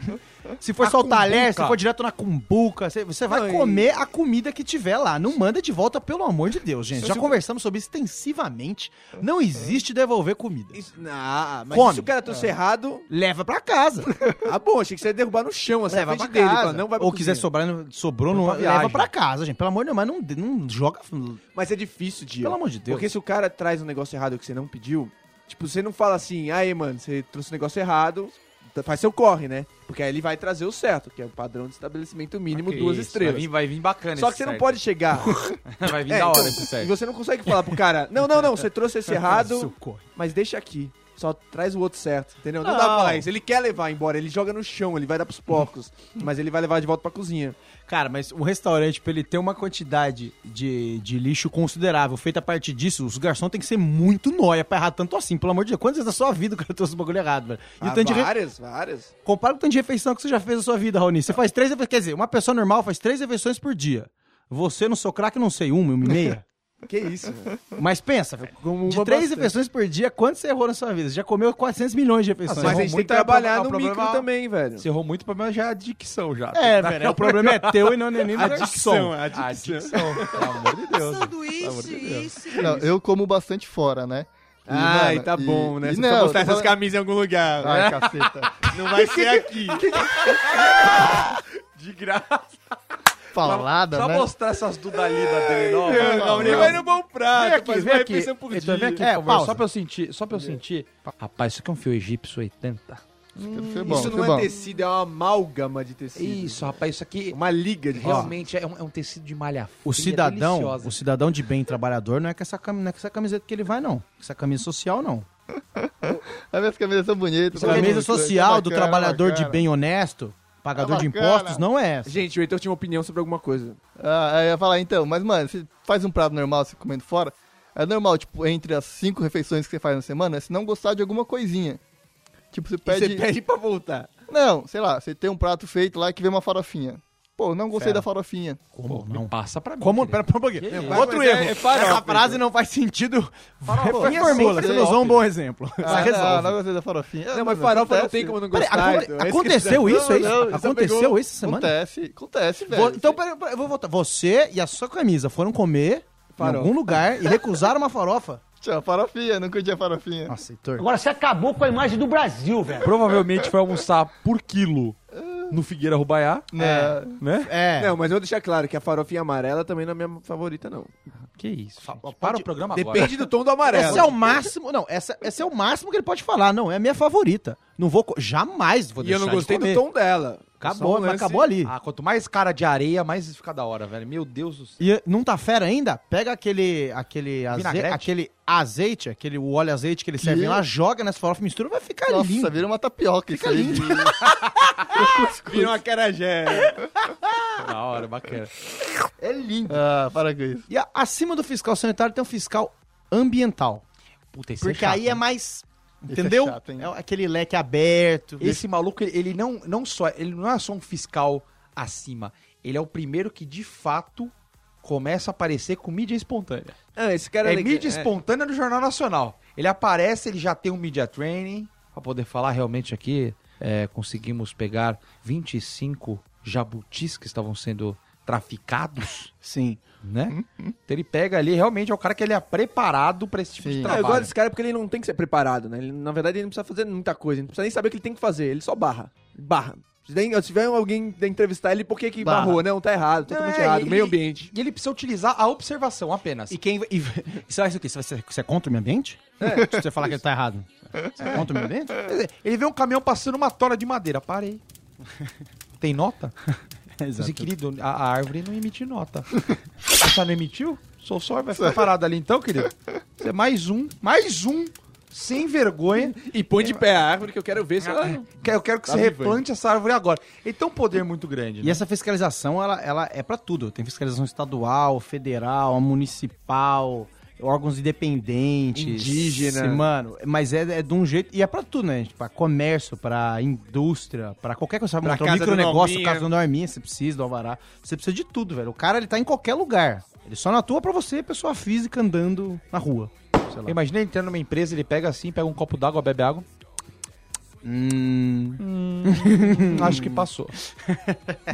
Se for A só o talher, se for direto na cumbuca, você, você vai e- comer a comida que tiver lá. Não manda de volta, pelo amor de Deus, gente. Já conversamos sobre isso extensivamente. Não existe devolver comida. Isso, não, mas Come. se o cara trouxe errado, Leva pra casa. ah bom, achei que você ia derrubar no chão, assim, leva na frente dele. casa. fala, Não vai Ou quiser sobrar, sobrou, não, leva pra casa, gente. Pelo amor de Deus, mas não, não joga... Mas é difícil, Dia. Pelo amor de Deus. Porque se o cara traz um negócio errado que você não pediu, tipo, você não fala assim, aí, mano, você trouxe um negócio errado, faz seu corre, né? Porque aí ele vai trazer o certo, que é o padrão de estabelecimento mínimo, duas isso, estrelas. Vai vir, vai vir bacana Só que você não certo. pode chegar. vai vir É, da hora então, esse e certo. você não consegue falar pro cara, não, não, não, você trouxe esse errado, mas deixa aqui. Só traz o outro certo, entendeu? Não, dá isso. Ele quer levar embora, ele joga no chão, ele vai dar pros porcos, mas ele vai levar de volta pra cozinha. Cara, mas o restaurante, pra ele ter uma quantidade de, de lixo considerável feita a partir disso, os garçons tem que ser muito nóia pra errar tanto assim. Pelo amor de Deus, quantas vezes na sua vida o cara trouxe o bagulho errado, velho? E o Ah, tanto de re- várias, várias. Compara com o tanto de refeição que você já fez na sua vida, Raoni. Você faz três refeições. Quer dizer, uma pessoa normal faz três refeições por dia. Você, no seu craque, não sei, uma, uma e meia. Que isso, velho. Mas pensa, velho, Como de três bastante. refeições por dia, quanto você errou na sua vida? Você já comeu 400 milhões de refeições. Mas a gente tem muito, que é trabalhar no o problema- micro também, velho. Você errou muito, o problema já é a dicção já. É, velho, é, o problema é teu e não é nem do A garçom. dicção, a A dicção. dicção, pelo amor de Deus. Sanduíche, Não, eu como bastante fora, né? E, Ai, mano, tá e- bom, né? e Você não, postar essas falando- camisas em algum lugar. Ai, caceta. Não vai ser aqui. De graça. Falada, Só né? mostrar essas dudalidas dele nova. Ele vai no bom prato, Vem aqui, vem uma aqui. refeição por Então, dia. aqui, É, pausa. só pra eu sentir, só pra eu sentir. Rapaz, isso aqui é um fio egípcio 80. Foi bom, Isso não bom. é tecido, é uma amálgama de tecido. Isso, rapaz, isso aqui Uma liga de realmente é um, é um tecido de malha O cidadão, deliciosa. o cidadão de bem trabalhador não é com essa, cam- não é com essa camiseta que ele vai, não. Com essa camisa social, não. As minhas camisas são bonitas. Camisa social do bacana, trabalhador de bem honesto, pagador Tá de impostos, não é essa. Gente, o Heitor tinha uma opinião sobre alguma coisa. Ah, aí eu ia falar, então, mas, mano, você faz um prato normal, você comendo fora, é normal, tipo, entre as cinco refeições que você faz na semana, se não gostar de alguma coisinha. Tipo, você E pede... Você pede pra voltar. Não, sei lá, você tem um prato feito lá que vem uma farofinha. Pô, não gostei Fera. da farofinha. Como Não passa pra mim. Como? querido. Pera, pera um pouquinho. Outro é- erro. é farofa, Essa frase não faz sentido. Farofinha Reformula, sim, você não usou um bom exemplo. Ah, não, resolve. não gostei da farofinha. Não, mas farofa não tem como não gostar. aconte- então, é aconteceu você- isso, é não, Aconteceu isso essa semana? Acontece, acontece, velho. Então, peraí, peraí, eu vou voltar. Você e a sua camisa foram comer Farofa. em algum lugar e recusaram uma farofa. Tinha farofinha, não curtia farofinha. Nossa, Heitor. Agora você acabou com a imagem do Brasil, velho. Provavelmente foi almoçar por quilo no Figueira Rubaiá, É. né? É. Não, mas eu vou deixar claro que a farofinha amarela também não é minha favorita, não. Que isso. gente. pode- Para o programa agora. Depende do tom do amarelo. Esse é o máximo. Não, essa, esse é o máximo que ele pode falar. Não, é a minha favorita. Não vou. co- Jamais vou E deixar. eu não de gostei do comer. tom dela. Acabou, lance- acabou ali. Ah, quanto mais cara de areia, mais fica da hora, velho. Meu Deus do céu. E não tá fera ainda? Pega aquele aquele, aze... Aquele azeite, aquele o óleo azeite que ele serve lá, joga nessa farofa, mistura, vai ficar Nossa, lindo. vira uma tapioca isso aí. de- Vira uma carajé. Da hora, bacana. É lindo. Ah, para com isso. E acima do fiscal sanitário tem um fiscal ambiental. Puta, esse Porque é chato, aí é hein? mais. Esse Entendeu? é chato, é aquele leque aberto. Esse maluco, ele, não, não só. Ele não é só um fiscal acima. Ele é o primeiro que, de fato, começa a aparecer com mídia espontânea. Ah, esse cara É, legal. mídia espontânea do Jornal Nacional. Ele aparece, ele já tem um media training. Pra poder falar realmente aqui, é, conseguimos pegar 25 jabutis que estavam sendo traficados, Sim. Né? Então ele pega ali, realmente é o cara que ele é preparado pra esse tipo de Sim. Ah, eu trabalho. gosto desse cara porque ele não tem que ser preparado, né? Ele, na verdade, ele não precisa fazer muita coisa. Ele não precisa nem saber o que ele tem que fazer. Ele só barra. Barra. Se tiver alguém que entrevistar ele, por que que Barra. barrou? Não, tá errado, totalmente é, errado. ele- Meio ambiente. E ele precisa utilizar a observação apenas. E quem. E, e você vai ser o quê? Você, vai ser, você é contra o meio ambiente? Se você falar que ele tá errado. Você é contra o meio ambiente? Quer dizer, Ele vê um caminhão passando uma tora de madeira. Parei. Tem nota? Esse querido, a, a árvore não emite nota. Você não emitiu? Sou só vai ficar parado ali então, querido. Você é mais um, mais um, sem vergonha. E põe de pé a árvore que eu quero ver se ela... Eu quero que Tá você replante essa árvore agora. Ele tem um poder muito grande, E né? essa fiscalização, ela, ela é pra tudo. Tem fiscalização estadual, federal, municipal, órgãos independentes. Indígena. Mano, mas é, é de um jeito. E é pra tudo, né? Pra comércio, pra indústria, pra qualquer coisa. Você vai Pra montar um micronegócio, casa do Norminha, você precisa do Alvará. Você precisa de tudo, velho. O cara, ele tá em qualquer lugar. Ele só não atua pra você, pessoa física, andando na rua. Sei lá. Imagina ele entrando numa empresa, ele pega assim, pega um copo d'água, bebe água. Hum, Acho que passou.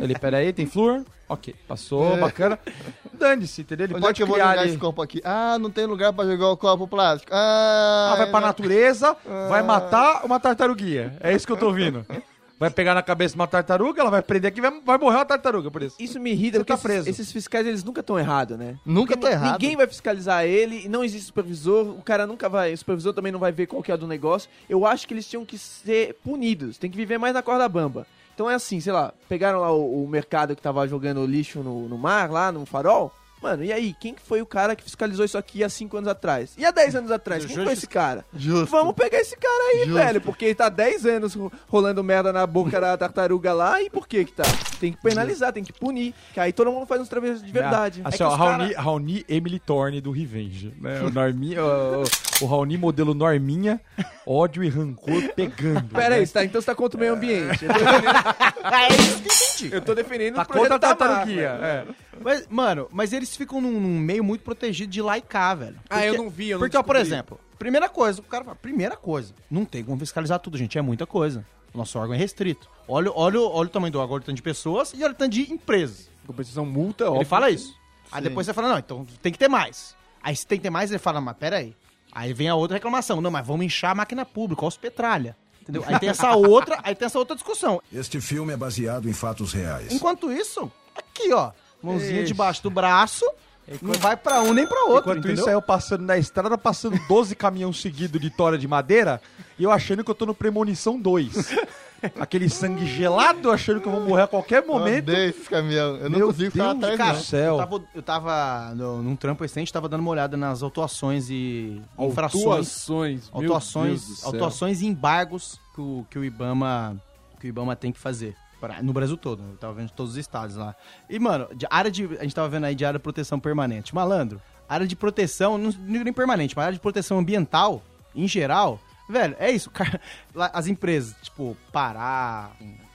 ele, peraí, tem flúor? Ok, passou, bacana. Dane-se, entendeu? Ele Onde é pode que eu vou criar jogar esse copo aqui? Ah, não tem lugar pra jogar o copo plástico. Ah, Ah, vai pra não- natureza, vai matar uma tartaruguinha. É isso que eu tô ouvindo. Vai pegar na cabeça uma tartaruga, ela vai prender aqui e vai, vai morrer uma tartaruga por isso. Isso me irrita, Você porque tá esses, preso. esses fiscais, eles nunca estão errados, né? Nunca Porque tá ni- errado. Ninguém vai fiscalizar ele, não existe supervisor, o cara nunca vai, o supervisor também não vai ver qual que é do negócio. Eu acho que eles tinham que ser punidos, tem que viver mais na corda bamba. Então é assim, sei lá, pegaram lá o, o mercado que tava jogando lixo no, no mar, lá no farol. Mano, e aí, quem que foi o cara que fiscalizou isso aqui há 5 anos atrás? E há 10 anos atrás, quem foi esse cara? Justo. Vamos pegar esse cara aí, Justo. velho, porque ele tá 10 anos ro- rolando merda na boca da tartaruga lá, e por que que tá? Tem que penalizar, tem que punir, que aí todo mundo faz uns travessos de verdade. Assim, É que ó, os cara- Raoni, Raoni Emily Thorne do Revenge. Né? O, Norminha, o, o Raoni modelo Norminha, ódio e rancor pegando. Pera né? aí, tá, então você tá contra o meio ambiente. Eu tô defendendo, eu tô defendendo Tá o projeto contra a da tartaruguinha. É. Mas, mano, mas eles ficam num, num meio muito protegido de lá e cá, velho. Ah, eu não vi, eu não Porque, ó, por exemplo, primeira coisa, o cara fala, primeira coisa, não tem como fiscalizar tudo, gente, é muita coisa. O nosso órgão é restrito. Olha, olha, o- olha o tamanho do órgão, olha o tanto de pessoas e olha o tanto de empresas. Compensação multa, Ele óbvio. fala isso. Aí depois você fala, não, então tem que ter mais. Aí se tem que ter mais, ele fala, mas peraí. Aí vem a outra reclamação, não, mas vamos inchar a máquina pública, olha os petralha. Entendeu? Aí tem essa outra, aí tem essa outra discussão. Este filme é baseado em fatos reais. Enquanto isso, aqui, ó. Mãozinha Ixi. debaixo do braço, não vai pra um nem pra outro, Enquanto entendeu? isso, aí eu passando na estrada, passando 12 caminhões seguidos de tora de madeira e eu achando que eu tô no Premonição 2. Aquele sangue gelado, achando que eu vou morrer a qualquer Eu momento. odeio esses caminhão. Eu não Meu consigo ficar Deus, atrás, cara. não. céu. Eu tava, eu tava no- num trampo recente, tava dando uma olhada nas autuações e infrações. Autuações. meu Autuações, Deus do céu. autuações e embargos que o, que o IBAMA que o IBAMA tem que fazer. Pra- no Brasil todo, eu tava vendo todos os estados lá. E, mano, de área de. A gente tava vendo aí de área de proteção permanente. Malandro, área de proteção, não nem permanente, mas área de proteção ambiental, em geral, velho, é isso. car- As empresas, tipo, Pará,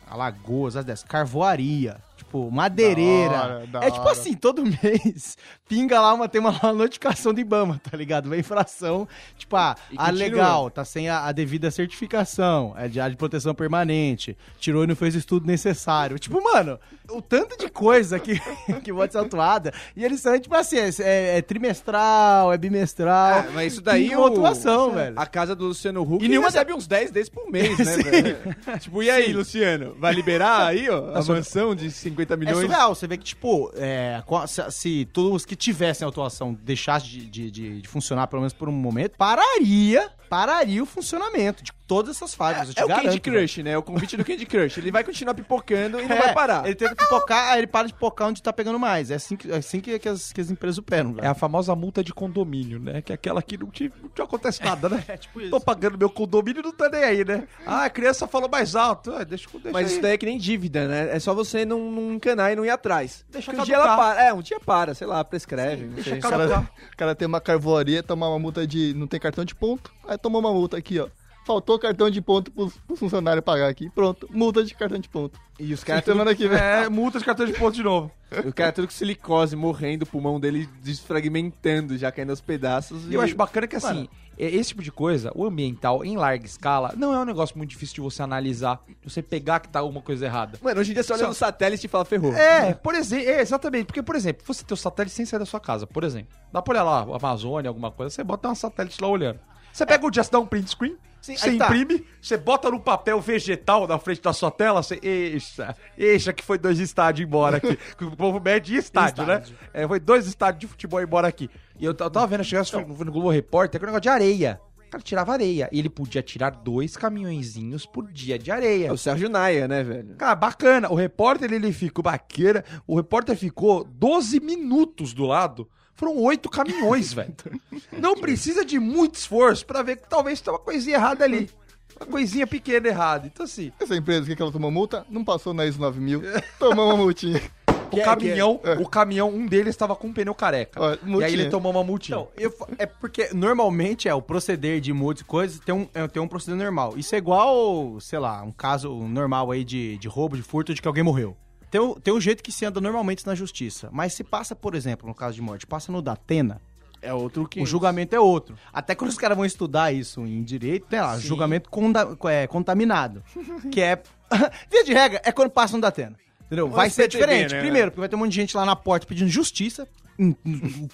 Alagoas, as dessas, carvoaria, tipo, madeireira. Da hora, da é tipo hora. assim, todo mês pinga lá uma, tem uma, notificação do IBAMA, tá ligado? Uma infração, tipo, ah, ah, legal, tá sem a, a devida certificação, é de área de proteção permanente, tirou e não fez o estudo necessário. Tipo, mano, o tanto de coisa que, que pode ser autuada, e eles são, tipo assim, é, é- é trimestral, é bimestral. É, mas isso daí o- uma autuação, velho. A casa do Luciano Huck E nenhuma recebe uns 10 desses por mês, né, velho? tipo, e aí, Luciano? Vai liberar aí, ó, a mansão de 50 É milhões? surreal, você vê que, tipo, é, se, se todos os que tivessem autuação deixassem de, de, de- de funcionar, pelo menos por um momento, pararia, pararia o funcionamento de todas essas eu te É o garanto, Candy. Crush, né? É o convite do Candy Crush. Ele vai continuar pipocando e não É, vai parar. Ele tenta pipocar, aí ele para de pipocar onde tá pegando mais. É assim que, é assim que, que as, que as empresas operam, É velho. a famosa multa de condomínio, né? Que é aquela que não te, não te acontece nada, né? É tipo isso. Tô pagando meu condomínio e não tá nem aí, né? Ah, a criança falou mais alto. Ah, deixa, deixa Mas aí. isso daí é que nem dívida, né? É só você não, não encanar e não ir atrás. Deixa Porque um dia ela para. É, um dia para, sei lá, prescreve. não sei. O cara, o cara tem uma carvoaria, tomar uma multa de. não tem cartão de ponto. Aí tomou uma multa aqui, ó. Faltou cartão de ponto pros, pros funcionários pagar aqui. Pronto, multa de cartão de ponto. E os Cara, caras tudo, semana que vem. É, multa de cartão de ponto de novo. o cara tudo com silicose, morrendo, o pulmão dele desfragmentando, já caindo aos pedaços. E eu acho bacana que, assim, é- esse tipo de coisa, o ambiental em larga escala, não é um negócio muito difícil de você analisar, de você pegar que tá alguma coisa errada. Mano, hoje em dia você olha Só- no satélite e fala, ferrou. É, por exemplo, é, exatamente. Porque, por exemplo, você tem o satélite sem sair da sua casa, por exemplo. Dá pra olhar lá, Amazônia, alguma coisa, você bota um satélite lá olhando. Você pega o dá um print screen, você aí tá. imprime, você bota no papel vegetal na frente da sua tela, você. Eixa, eixa que foi dois estádios embora aqui. Que o povo mede estádio, né? É, foi dois estádios de futebol embora aqui. E eu, eu tava vendo, chegar no, no Globo Repórter, que é um negócio de areia. O cara tirava areia. E ele podia tirar dois caminhõezinhos por dia de areia. É o Sérgio Naia, né, velho? Cara, bacana. O repórter, ele ficou bacana. O repórter ficou 12 minutos do lado. Foram oito caminhões, velho. Não precisa de muito esforço pra ver que talvez tenha uma coisinha errada ali. Uma coisinha pequena errada. Então, assim, Essa empresa que que ela tomou multa, não passou na ISO 9000, tomou uma multinha. o é- caminhão, que é- o caminhão, um deles estava com um pneu careca. Olha, e aí ele tomou uma multinha. Então, eu é porque normalmente é o proceder de multas e coisas tem um, é, tem um proceder normal. Isso é igual, sei lá, um caso normal aí de, de roubo, de furto, de que alguém morreu. Tem, o- tem um jeito que se anda normalmente na justiça. Mas se passa, por exemplo, no caso de morte, passa no Datena, É outro que. o julgamento é outro. Até quando os caras vão estudar isso em direito, tem lá, julgamento conda- é, contaminado. que é. Via de regra, é quando passa no Datena. Entendeu? Vai ser diferente. né? Primeiro, porque vai ter um monte de gente lá na porta pedindo justiça.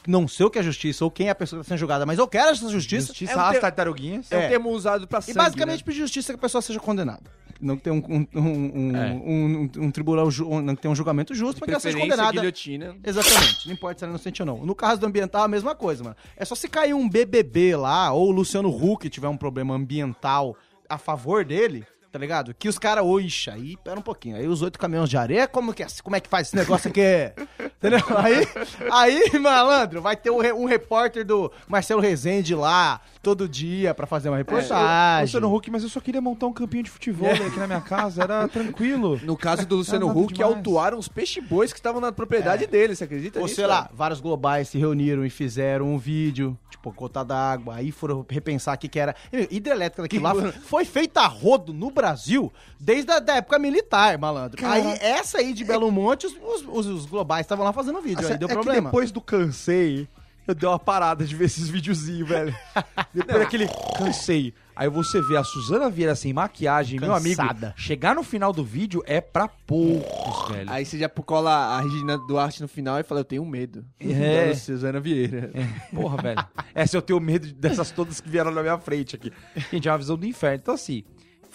Não sei o que é justiça ou quem é a pessoa que está sendo julgada, mas eu quero essa justiça. Justiça é um às ter- tartaruguinhas. É um É. termo usado pra E sangue, basicamente né? pedir justiça que a pessoa seja condenada. Não que tenha um, um, um, É. um- um- um tribunal, ju- não que tenha um julgamento justo, para que ela seja condenada. guilhotina. Exatamente. Não importa se ela é inocente ou não. No caso do ambiental, a mesma coisa, mano. É só se cair um BBB lá, ou o Luciano Huck tiver um problema ambiental a favor dele, tá ligado? Que os caras, oixa, aí, pera um pouquinho. Aí os oito caminhões de areia, como que é? Como é que faz esse negócio aqui? Entendeu? Aí, aí, malandro, vai ter um, re- um repórter do Marcelo Rezende lá, todo dia, pra fazer uma reportagem. Luciano Huck, mas eu só queria montar um campinho de futebol aqui na minha casa, era tranquilo. No caso do Luciano Huck, demais. autuaram os peixe-bois que estavam na propriedade dele, você acredita Ou nisso, sei lá, vários globais se reuniram e fizeram um vídeo, tipo, cota d'água, aí foram repensar o que que era. Hidrelétrica daquilo lá foi feita a rodo no Brasil desde a da época militar, malandro. Aí essa aí de Belo Monte, os, os- os- os globais estavam lá fazendo vídeo, aí deu é problema. que depois do cansei, eu dei uma parada de ver esses videozinhos, velho. Depois daquele cansei. Aí você vê a Suzana Vieira sem maquiagem, meu amigo. Cansada. Chegar no final do vídeo é pra poucos, velho. Aí você já cola a Regina Duarte no final e fala, eu tenho medo. É. Da Suzana Vieira. Porra, velho. Essa eu tenho medo dessas todas que vieram na minha frente aqui. Gente, é uma visão do inferno. Então, assim,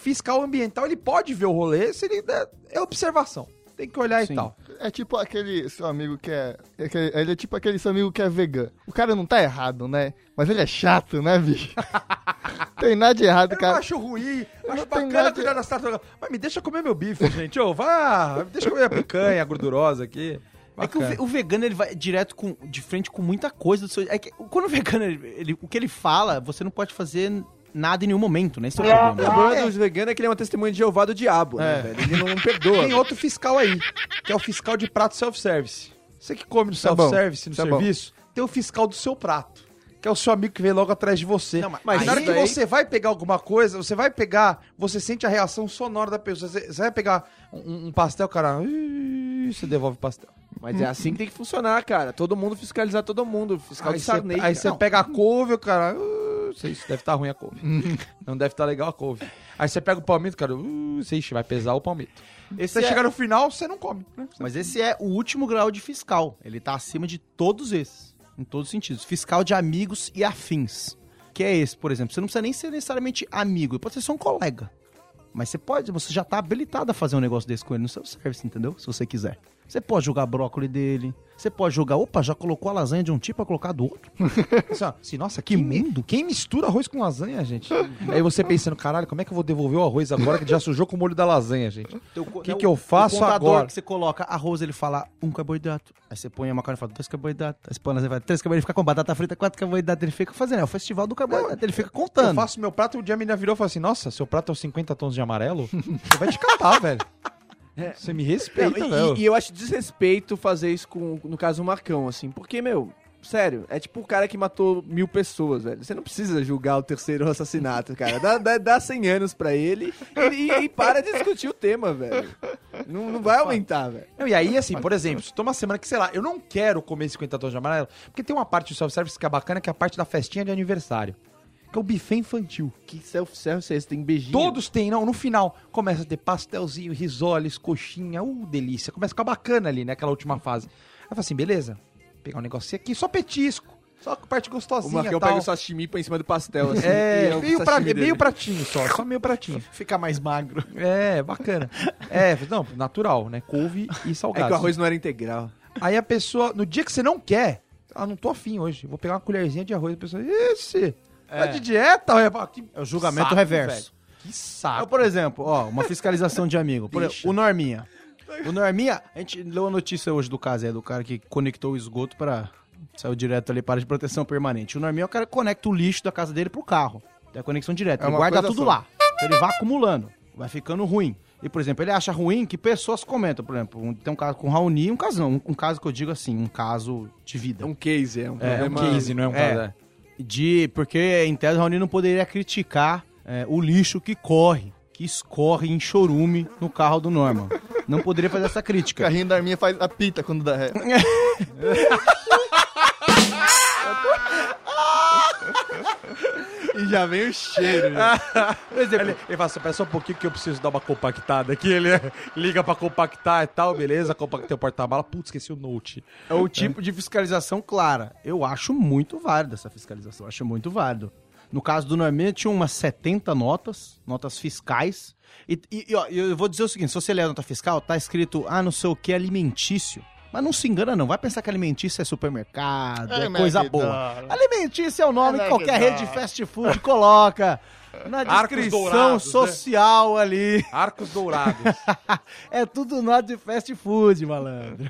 fiscal ambiental, ele pode ver o rolê se ele. É, é observação. Tem que olhar Sim. e tal. é tipo aquele seu amigo que é. é Ele é tipo aquele seu amigo que é vegano. O cara não tá errado, né? Mas ele é chato, né, bicho? Tem nada de errado, Eu cara. acho ruim, acho bacana de- cuidar das tartarugas. Mas me deixa comer meu bife, gente. Ô, vá, deixa eu comer a picanha gordurosa aqui. É que o, ve- o vegano ele vai direto com, de frente com muita coisa do seu. É que quando o vegano, ele, ele- o que ele fala, você não pode fazer nada em nenhum momento, né? Esse é o O problema. problema dos veganos é que ele é uma testemunha de Jeová do diabo, né, velho? Ele não perdoa. Tem outro fiscal aí, que é o fiscal de prato self-service. Você que come no Tá self-service, no tá bom. serviço, tem o fiscal do seu prato. Que é o seu amigo que vem logo atrás de você. Não, mas- na hora que daí- você vai pegar alguma coisa, você vai pegar, você sente a reação sonora da pessoa. Você, você vai pegar um, um pastel, cara. Você devolve o pastel. Mas é assim que tem que funcionar, cara. Todo mundo fiscalizar todo mundo. Fiscal Aí de Sarney. aí você pega a couve, o cara. Uh, sei, isso deve estar ruim a couve. Não deve estar legal a couve. Aí você pega o palmito, cara. Uh, ixi, vai pesar o palmito. Esse Você é- chegar no final, você não come. Né? Mas esse é o último grau de fiscal. Ele tá acima de todos esses. Em todos os sentidos. Fiscal de amigos e afins. Que é esse, por exemplo. Você não precisa nem ser necessariamente amigo. Pode ser só um colega. Mas você pode, você já tá habilitado a fazer um negócio desse com ele no seu service, entendeu? Se você quiser. Você pode jogar brócolis dele. Você pode jogar, opa, já colocou a lasanha de um tipo pra colocar do outro. Assim, assim, nossa, que mundo. Quem mistura arroz com lasanha, gente? Aí você pensando, caralho, como é que eu vou devolver o arroz agora que já sujou com o molho da lasanha, gente? O que, que eu faço o agora? que você coloca arroz, ele fala um carboidrato. Aí você põe a macarrone e fala dois carboidratos. Aí você põe a lasanha e fala três carboidratos. Ele fica com batata frita, quatro carboidratos. Ele fica fazendo, é o festival do carboidrato. Ele fica Eu contando. faço meu prato e o dia a menina virou e falou assim: Nossa, seu prato é os 50 tons de amarelo? Você vai te catar, velho. Você me Não, respeita, e- velho. e, e eu acho desrespeito fazer isso com, no caso, o Marcão, assim. Porque, meu, sério, é tipo o cara que matou mil pessoas, velho. Você não precisa julgar o terceiro assassinato, cara. Dá, dá, dá 100 anos pra ele e, e para de discutir o tema, velho. Não, não vai aumentar, velho. Não, e aí, assim, por exemplo, se toma uma semana que, sei lá, eu não quero comer 50 tons de amarelo, porque tem uma parte do self-service que é bacana, que é a parte da festinha de aniversário. Que é o buffet infantil. Que self-service é esse? Tem beijinho. Todos têm, não, no final. Começa a ter pastelzinho, risoles, coxinha, uh, delícia. Começa a ficar bacana ali, né, aquela última fase. Aí fala assim, beleza, pegar um negocinho aqui, só petisco. Só com parte O gostosinha Marcão tal. pega o sashimi põe em cima do pastel, assim. É, e o meio, pra, é meio pratinho só, só meio pratinho. Fica mais magro. É, bacana. É, não, natural, né? Couve e É salgado. que o arroz não era integral. Aí a pessoa, no dia que você não quer, ah, não tô afim hoje, vou pegar uma colherzinha de arroz. A pessoa, esse, tá de dieta? Ah, que É o julgamento saco, reverso. velho. Que saco. Então, por exemplo, ó, uma fiscalização de amigo. Por exemplo, o Norminha. O Norminha, a gente leu a notícia hoje do caso aí, do cara que conectou o esgoto pra. Saiu direto ali para de proteção permanente. O Norminha é o cara que conecta o lixo da casa dele pro carro. Tem a conexão direta. É ele uma guarda coisa tudo só. lá. Então ele vai acumulando. Vai ficando ruim. E, por exemplo, ele acha ruim que pessoas comentam. Por exemplo, um- tem um caso com o Raoni, um caso não. Um, um caso que eu digo assim, um caso de vida. É um case, é um É, um problema... case, não é um É. De, porque em tese o Raoni não poderia criticar é, o lixo que corre, que escorre em chorume no carro do Norman. Não poderia fazer essa O crítica. carrinho da Arminha faz a pita quando dá ré. E já vem o cheiro. né? Por exemplo, ele, ele fala assim, só um pouquinho que eu preciso dar uma compactada aqui. Ele é, liga pra compactar e tal, beleza, compactei o porta-mala. Putz, esqueci o note. É o tipo de fiscalização clara. Eu acho muito válido essa fiscalização. Acho muito válido. No caso do Norminha, tinha umas 70 notas, notas fiscais. E, e, e, ó, eu vou dizer o seguinte: se você ler a nota fiscal, tá escrito, ah, não sei o que, alimentício. Mas não se engana, não. Vai pensar que alimentício é supermercado, é, É coisa boa. McDonald's. Alimentício é o nome É que qualquer rede de fast food coloca na descrição dourados, né? social ali. Arcos dourados. é tudo nota de fast food, malandro.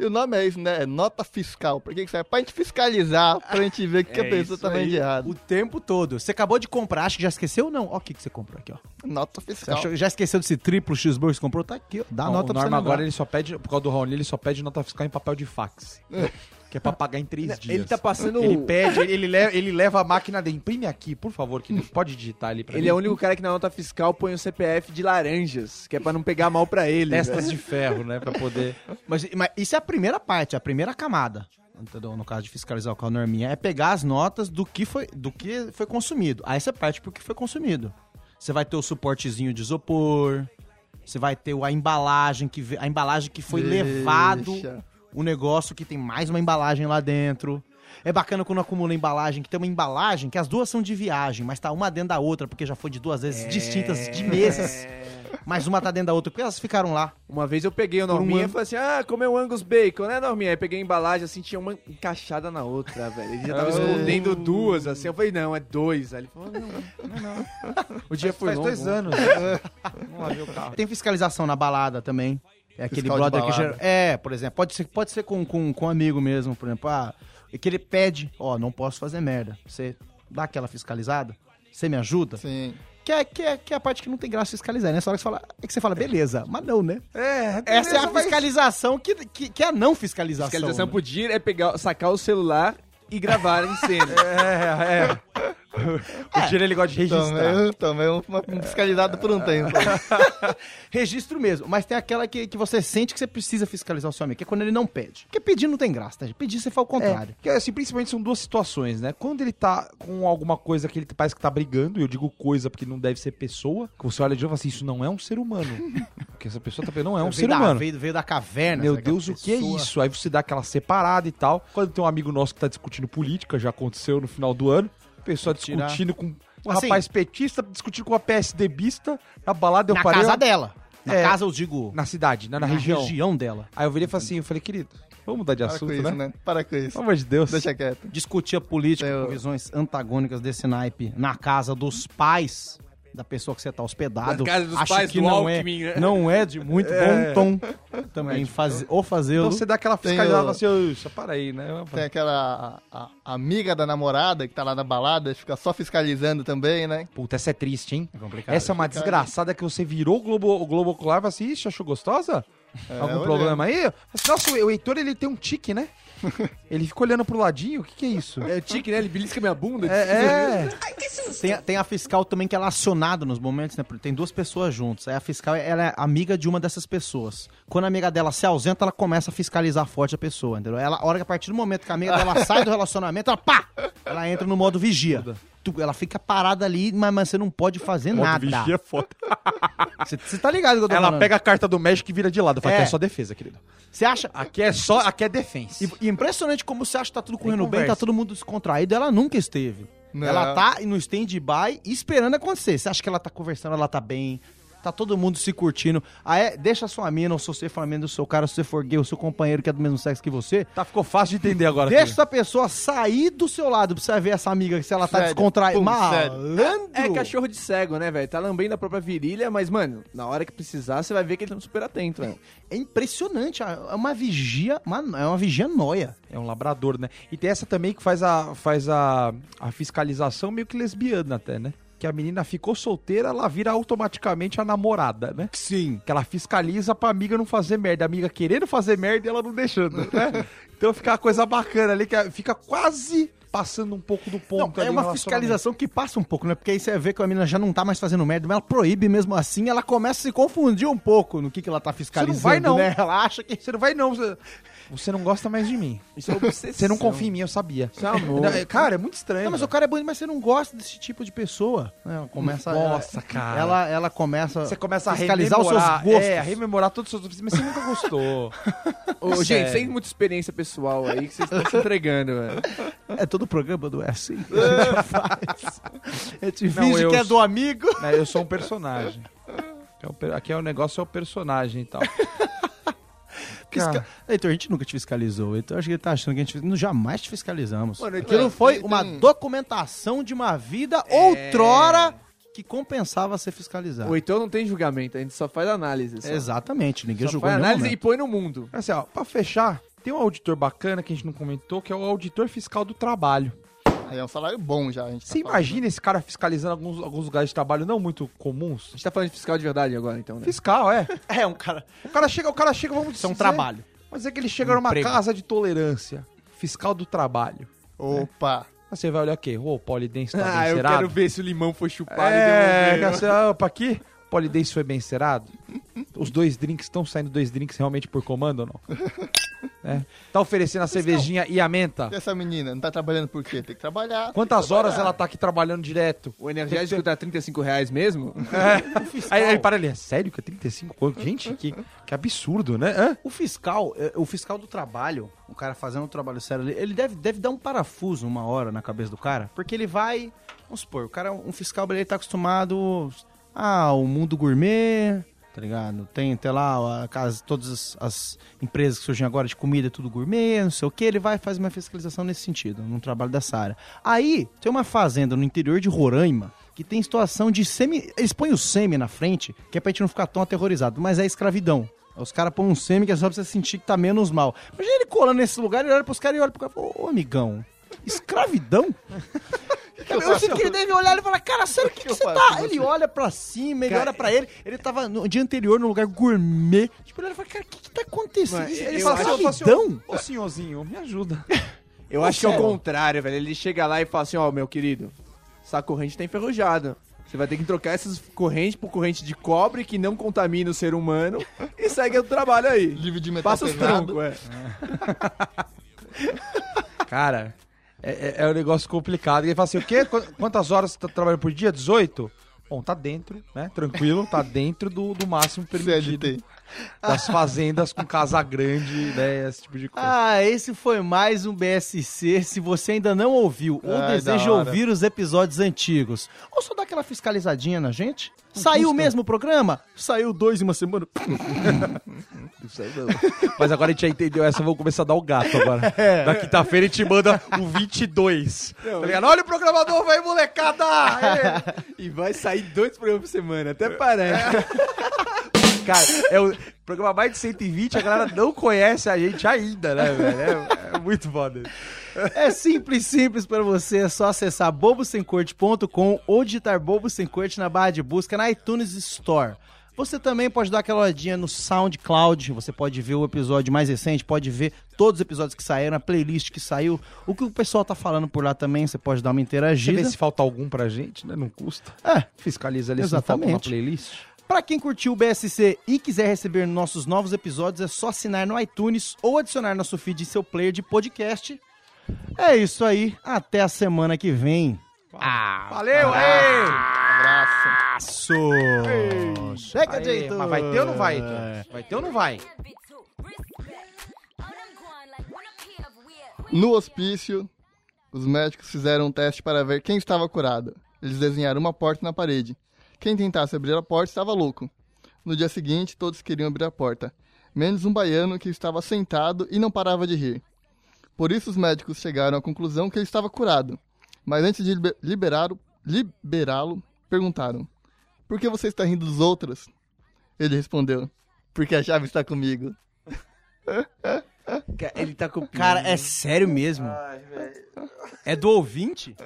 E o nome é isso, né? É nota fiscal. Por que que serve? Pra gente fiscalizar, pra gente ver o que, que a É pessoa tá vendo de errado. O tempo todo. Você acabou de comprar, acho que já esqueceu ou não? Ó, o que, que você comprou aqui, ó. Nota fiscal. achou- já esqueceu desse triplo cheeseburger que você comprou? Tá aqui, ó. Dá Não, nota o pra você Norma lembrar. agora ele só pede, por causa do Raoni, ele só pede nota fiscal em papel de fax. que é pra pagar em três dias. Ele tá passando... Ele pede, ele, ele leva, ele leva a máquina dele. Imprime aqui, por favor, que pode digitar ali pra Ele mim. é o único cara que na nota fiscal põe o CPF de laranjas, que é pra não pegar mal pra ele. Testas de ferro, né? Pra poder. Mas, mas isso é a primeira parte, a primeira camada. No caso de fiscalizar o carro norminha, é pegar as notas do que foi, do que foi consumido. Aí você parte pro que foi consumido. Você vai ter o suportezinho de isopor, você vai ter a embalagem que a embalagem que foi Deixa. levado o negócio que tem mais uma embalagem lá dentro. É bacana quando acumula embalagem, que tem uma embalagem que as duas são de viagem, mas tá uma dentro da outra, porque já foi de duas vezes distintas de meses. mas uma tá dentro da outra, porque elas ficaram lá. Uma vez eu peguei o um Norminha ano. e falei assim: ah, comeu Angus Bacon, né, Norminha? Aí peguei a embalagem assim, tinha uma encaixada na outra, velho. Ele já tava escondendo duas, assim. Eu falei: não, é dois. Aí ele falou: não, não, não. O dia foi Faz longo. dois anos. Vamos lá ver o carro. Tem fiscalização na balada também. É aquele Fiscal brother que gera... É, por exemplo, pode ser, pode ser com, com, com um amigo mesmo, por exemplo. Ah, e que ele pede, ó, não posso fazer merda. Você dá aquela fiscalizada? Você me ajuda? Sim. Que é, que, é, que é a parte que não tem graça fiscalizar, né? Hora que você fala, é que você fala, beleza, mas não, né? É, Essa é a mas- fiscalização que, que, que é a não fiscalização. Fiscalização né? podia é pegar, sacar o celular e gravar em cena. É, é. O Tiro ele gosta de registrar. Também, também uma uma fiscalizada por um tempo. Registro mesmo, mas tem aquela que, que você sente que você precisa fiscalizar o seu amigo, que é quando ele não pede. Porque pedir não tem graça, tá? gente? Pedir você faz o contrário. É, que, assim, principalmente são duas situações, né? Quando ele tá com alguma coisa que ele parece que tá brigando, e eu digo coisa porque não deve ser pessoa, que você olha de novo e fala assim, isso não é um ser humano. Porque essa pessoa tá não é um Veio ser da- humano. Veio, veio da caverna. Meu Deus, o que é isso? Aí você dá aquela separada e tal. Quando tem um amigo nosso que tá discutindo política, já aconteceu no final do ano, pessoa Tirar. discutindo com um Assim- rapaz petista, discutindo com uma PSDBista, na balada eu Na parei. casa dela. Na É. casa, eu digo, Na cidade, né? na, na região. região dela. Aí eu virei e falei assim, eu falei, querido, vamos mudar de Para com assunto, isso, né? né? Para com isso. Pelo amor de Deus. Deixa quieto. discutia política Eu- com visões antagônicas desse naipe na casa dos pais da pessoa que você tá hospedado. Na casa dos Acho pais que do não Alckmin, é, né? não é de muito É. bom tom também faz, ou fazê-lo. Então você dá aquela fiscalizada o- assim, "Ô, só para aí, né? Tem aquela a- a- amiga da namorada que tá lá na balada, fica só fiscalizando também, né? Puta, essa é triste, hein? complicado. Essa é uma desgraçada que você virou o Globo, o Globo Ocular e falou assim, ixi, achou gostosa? Algum olha. problema aí? Nossa, o Heitor, ele tem um tique, né? ele fica olhando pro ladinho, o que que é isso? É o tique, né? Ele belisca minha bunda. É, é. Tem, a- tem a fiscal também que ela é acionada nos momentos, né? porque Tem duas pessoas juntas. Aí a fiscal ela é amiga de uma dessas pessoas. Quando a amiga dela se ausenta, ela começa a fiscalizar forte a pessoa, entendeu? Ela, a hora que a partir do momento que a amiga dela sai do relacionamento, ela pá! Ela entra no modo vigia. Tu- Ela fica parada ali, mas, mas você não pode fazer nada. Vigia é foda. Você tá ligado que eu tô Ela falando? pega a carta do México e vira de lado. Fala, É. aqui é só defesa, querido. Você acha... Aqui é só, aqui é defense. E, e impressionante como você acha que tá tudo correndo bem, tá todo mundo descontraído. Ela nunca esteve. Não. Ela tá no stand-by esperando acontecer. Você acha que ela tá conversando, ela tá bem. Tá todo mundo se curtindo. Ah, é? Deixa a sua mina, ou se você for a mina do seu cara, se você for gay, o seu companheiro que é do mesmo sexo que você. Tá, ficou fácil de entender agora. Deixa filho. essa pessoa sair do seu lado pra você ver essa amiga, se ela tá descontraída. Malandro! É cachorro de cego, né, velho? Tá lambendo a própria virilha, mas, mano, na hora que precisar, você vai ver que ele tá super atento, velho. É impressionante. É uma vigia, uma, é uma vigia noia. É um labrador, né? E tem essa também que faz a, faz a, a fiscalização meio que lesbiana até, né? Que a menina ficou solteira, ela vira automaticamente a namorada, né? Sim. Que ela fiscaliza pra amiga não fazer merda. A amiga querendo fazer merda e ela não deixando, né? Então fica uma coisa bacana ali, que fica quase passando um pouco do Não, ponto. é ali no uma fiscalização que passa um pouco, né? Porque aí você vê que a menina já não tá mais fazendo merda, mas ela proíbe mesmo assim, ela começa a se confundir um pouco no que, que ela tá fiscalizando, vai, não. né? Ela acha que... Você não vai, não. Você, você não gosta mais de mim. Isso é obsessão. Você não confia em mim, eu sabia. Isso é amor. É- Cara, é muito estranho. Não, mas o cara é bonito, mas você não gosta desse tipo de pessoa. Ela começa... Nossa, ela, cara. Ela, ela começa... Você começa a fiscalizar os seus gostos. É, a rememorar todos os seus... Mas você nunca gostou. Ô, gente, sem muita experiência pessoal aí que vocês estão se entregando, velho. É todo programa do É Assim a gente faz. A gente Não, finge eu que é do amigo. É, eu sou um personagem. É Aqui é o negócio, é o personagem e tal. Fisca... Cara. Heitor, a gente nunca te fiscalizou. Então acho que ele tá achando que a gente... Não, jamais te fiscalizamos. Mano, Aquilo é, foi tem- uma tem- documentação de uma vida outrora que compensava ser fiscalizado. O Heitor não tem julgamento, a gente só faz análise. Só. Exatamente, ninguém Só julgou faz análise e põe no mundo. Assim, ó, pra fechar, tem um auditor bacana que a gente não comentou, que é o auditor fiscal do trabalho. Aí é um salário bom já, a gente tá Você falando. imagina esse cara fiscalizando alguns, alguns lugares de trabalho não muito comuns? A gente tá falando de fiscal de verdade agora, então, né? Fiscal, é. É, um cara... O cara chega, o cara chega, vamos Isso é um dizer- trabalho. Mas é que ele chega numa Emprego. casa de tolerância. Fiscal do trabalho. Opa! Aí Você vai olhar o quê? Ô, o polidense tá Ah, eu quero ver se o limão foi chupado É, e devolver. você, opa, aqui, polidense foi bem cerado? Os dois drinks, estão saindo dois drinks realmente por comando ou não? É. Tá oferecendo a cervejinha e a menta? E essa menina não tá trabalhando por quê? Tem que trabalhar. Quantas horas ela tá aqui trabalhando direto? O energético tá 35 reais mesmo? Aí ele para ali, é sério que é 35 conto? Gente, que, que absurdo, né? Hã? O fiscal, é, o fiscal do trabalho, o cara fazendo um trabalho sério ali, ele deve, deve dar um parafuso uma hora na cabeça do cara, porque ele vai, vamos supor, o cara, um fiscal, ele tá acostumado Ah, o mundo gourmet, tá ligado? Tem até lá a casa, todas as, as empresas que surgem agora de comida, tudo gourmet, não sei o que. Ele vai fazer uma fiscalização nesse sentido, num trabalho dessa área. Aí, tem uma fazenda no interior de Roraima que tem situação de semi. Eles põem o semi na frente, que é pra gente não ficar tão aterrorizado, mas é escravidão. Os caras põem um semi que é só pra você sentir que tá menos mal. Imagina ele colando nesse lugar, ele olha pros caras e olha pro cara e fala, ô amigão, escravidão? Eu sei que ele deve olhar e falar, cara, sério, o que, que, eu você tá? Ele olha pra cima, ele olha pra ele, ele tava no dia anterior num lugar gourmet. Tipo, ele olha e fala, cara, o que, que tá acontecendo? Mas ele eu fala, eu assim, escravidão? ô, senhorzinho, me ajuda. Eu acho que é o contrário, velho. Ele chega lá e fala assim, ó, meu querido, essa corrente tá enferrujada. Você vai ter que trocar essas correntes por corrente de cobre que não contamina o ser humano e segue o trabalho aí. Livre de metal Passa os troncos, é. Cara, é, é- é um negócio complicado. E ele fala assim, o quê? Qu- Quantas horas você tá trabalhando por dia? 18? Bom, tá dentro, né? Tranquilo, tá dentro do, do máximo permitido CLT. das fazendas com casa grande, né? Esse tipo de coisa. Ah, esse foi mais um BSC. Se você ainda não ouviu ou Ai, deseja ouvir os episódios antigos, ou só dá aquela fiscalizadinha na gente. Saiu o mesmo programa? Saiu dois em uma semana. Mas agora a gente já entendeu essa, vamos começar a dar o gato agora. Da quinta-feira a gente manda o 22. Tá ligado? Olha o programa novo aí, molecada! É. E vai sair dois programas por semana, até parece. Cara, é o programa mais de 120, a galera não conhece a gente ainda, né, velho? É, é muito foda. É simples, simples pra você. É só acessar bobosemcorte.com ou digitar Bobo Sem Corte na barra de busca na iTunes Store. Você também pode dar aquela olhadinha no SoundCloud. Você pode ver o episódio mais recente, pode ver todos os episódios que saíram, a playlist que saiu, o que o pessoal tá falando por lá também. Você pode dar uma Deixa eu ver interagida. se falta algum pra gente, né? Não custa. É, Fiscaliza ali se não falta uma Exatamente. playlist. Pra quem curtiu o BSC e quiser receber nossos novos episódios, é só assinar no iTunes ou adicionar nosso feed em seu player de podcast. É isso aí. Até a semana que vem. Valeu, ei! Abraço. Abraço! Chega, Aê, Heitor! Mas vai ter ou não vai, Heitor? Vai ter ou não vai? No hospício, os médicos fizeram um teste para ver quem estava curado. Eles desenharam uma porta na parede. Quem tentasse abrir a porta estava louco. No dia seguinte, todos queriam abrir a porta, menos um baiano que estava sentado e não parava de rir. Por isso, os médicos chegaram à conclusão que ele estava curado. Mas antes de liberá-lo, perguntaram: Por que você está rindo dos outros? Ele respondeu: Porque a chave está comigo. Ele tá com Cara, é sério mesmo? É do ouvinte?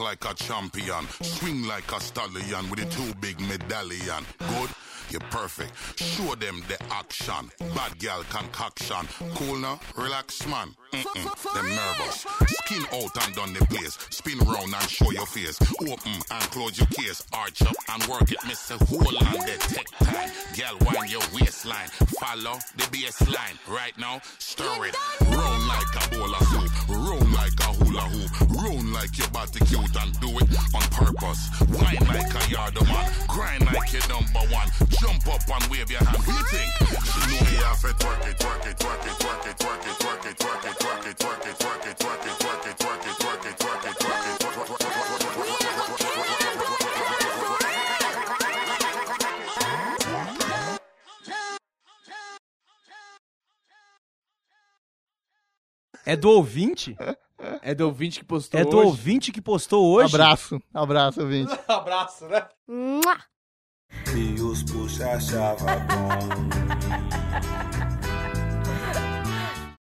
Like a champion, swing like a stallion with a two big medallion. Good, you're perfect. Show them the action. Bad girl concoction. Cool now, relax man. Mm-mm, them nervous. Skin out and down the place. Spin round and show your face. Open and close your case. Arch up and work it, miss a hole on the tech time. Girl, wind your waistline. Follow the baseline. Right now, stir it. Round like a bowl of soup. Round like a hula hoop. Round like your body cute and do it on purpose. Wine like a yard man. Grind like your number one. Jump up and wave your hand. You think? She know me have to twerk it, twerk it, twerk it, twerk it, twerk it, twerk it, twerk it, twerk it, twerk it, twerk it, twerk it, twerk it, twerk it, twerk it, twerk it, twerk it, É do ouvinte? É do ouvinte que postou É do hoje. ouvinte que postou hoje? Abraço, abraço, ouvinte. Abraço, né? E os puxa-chava bom.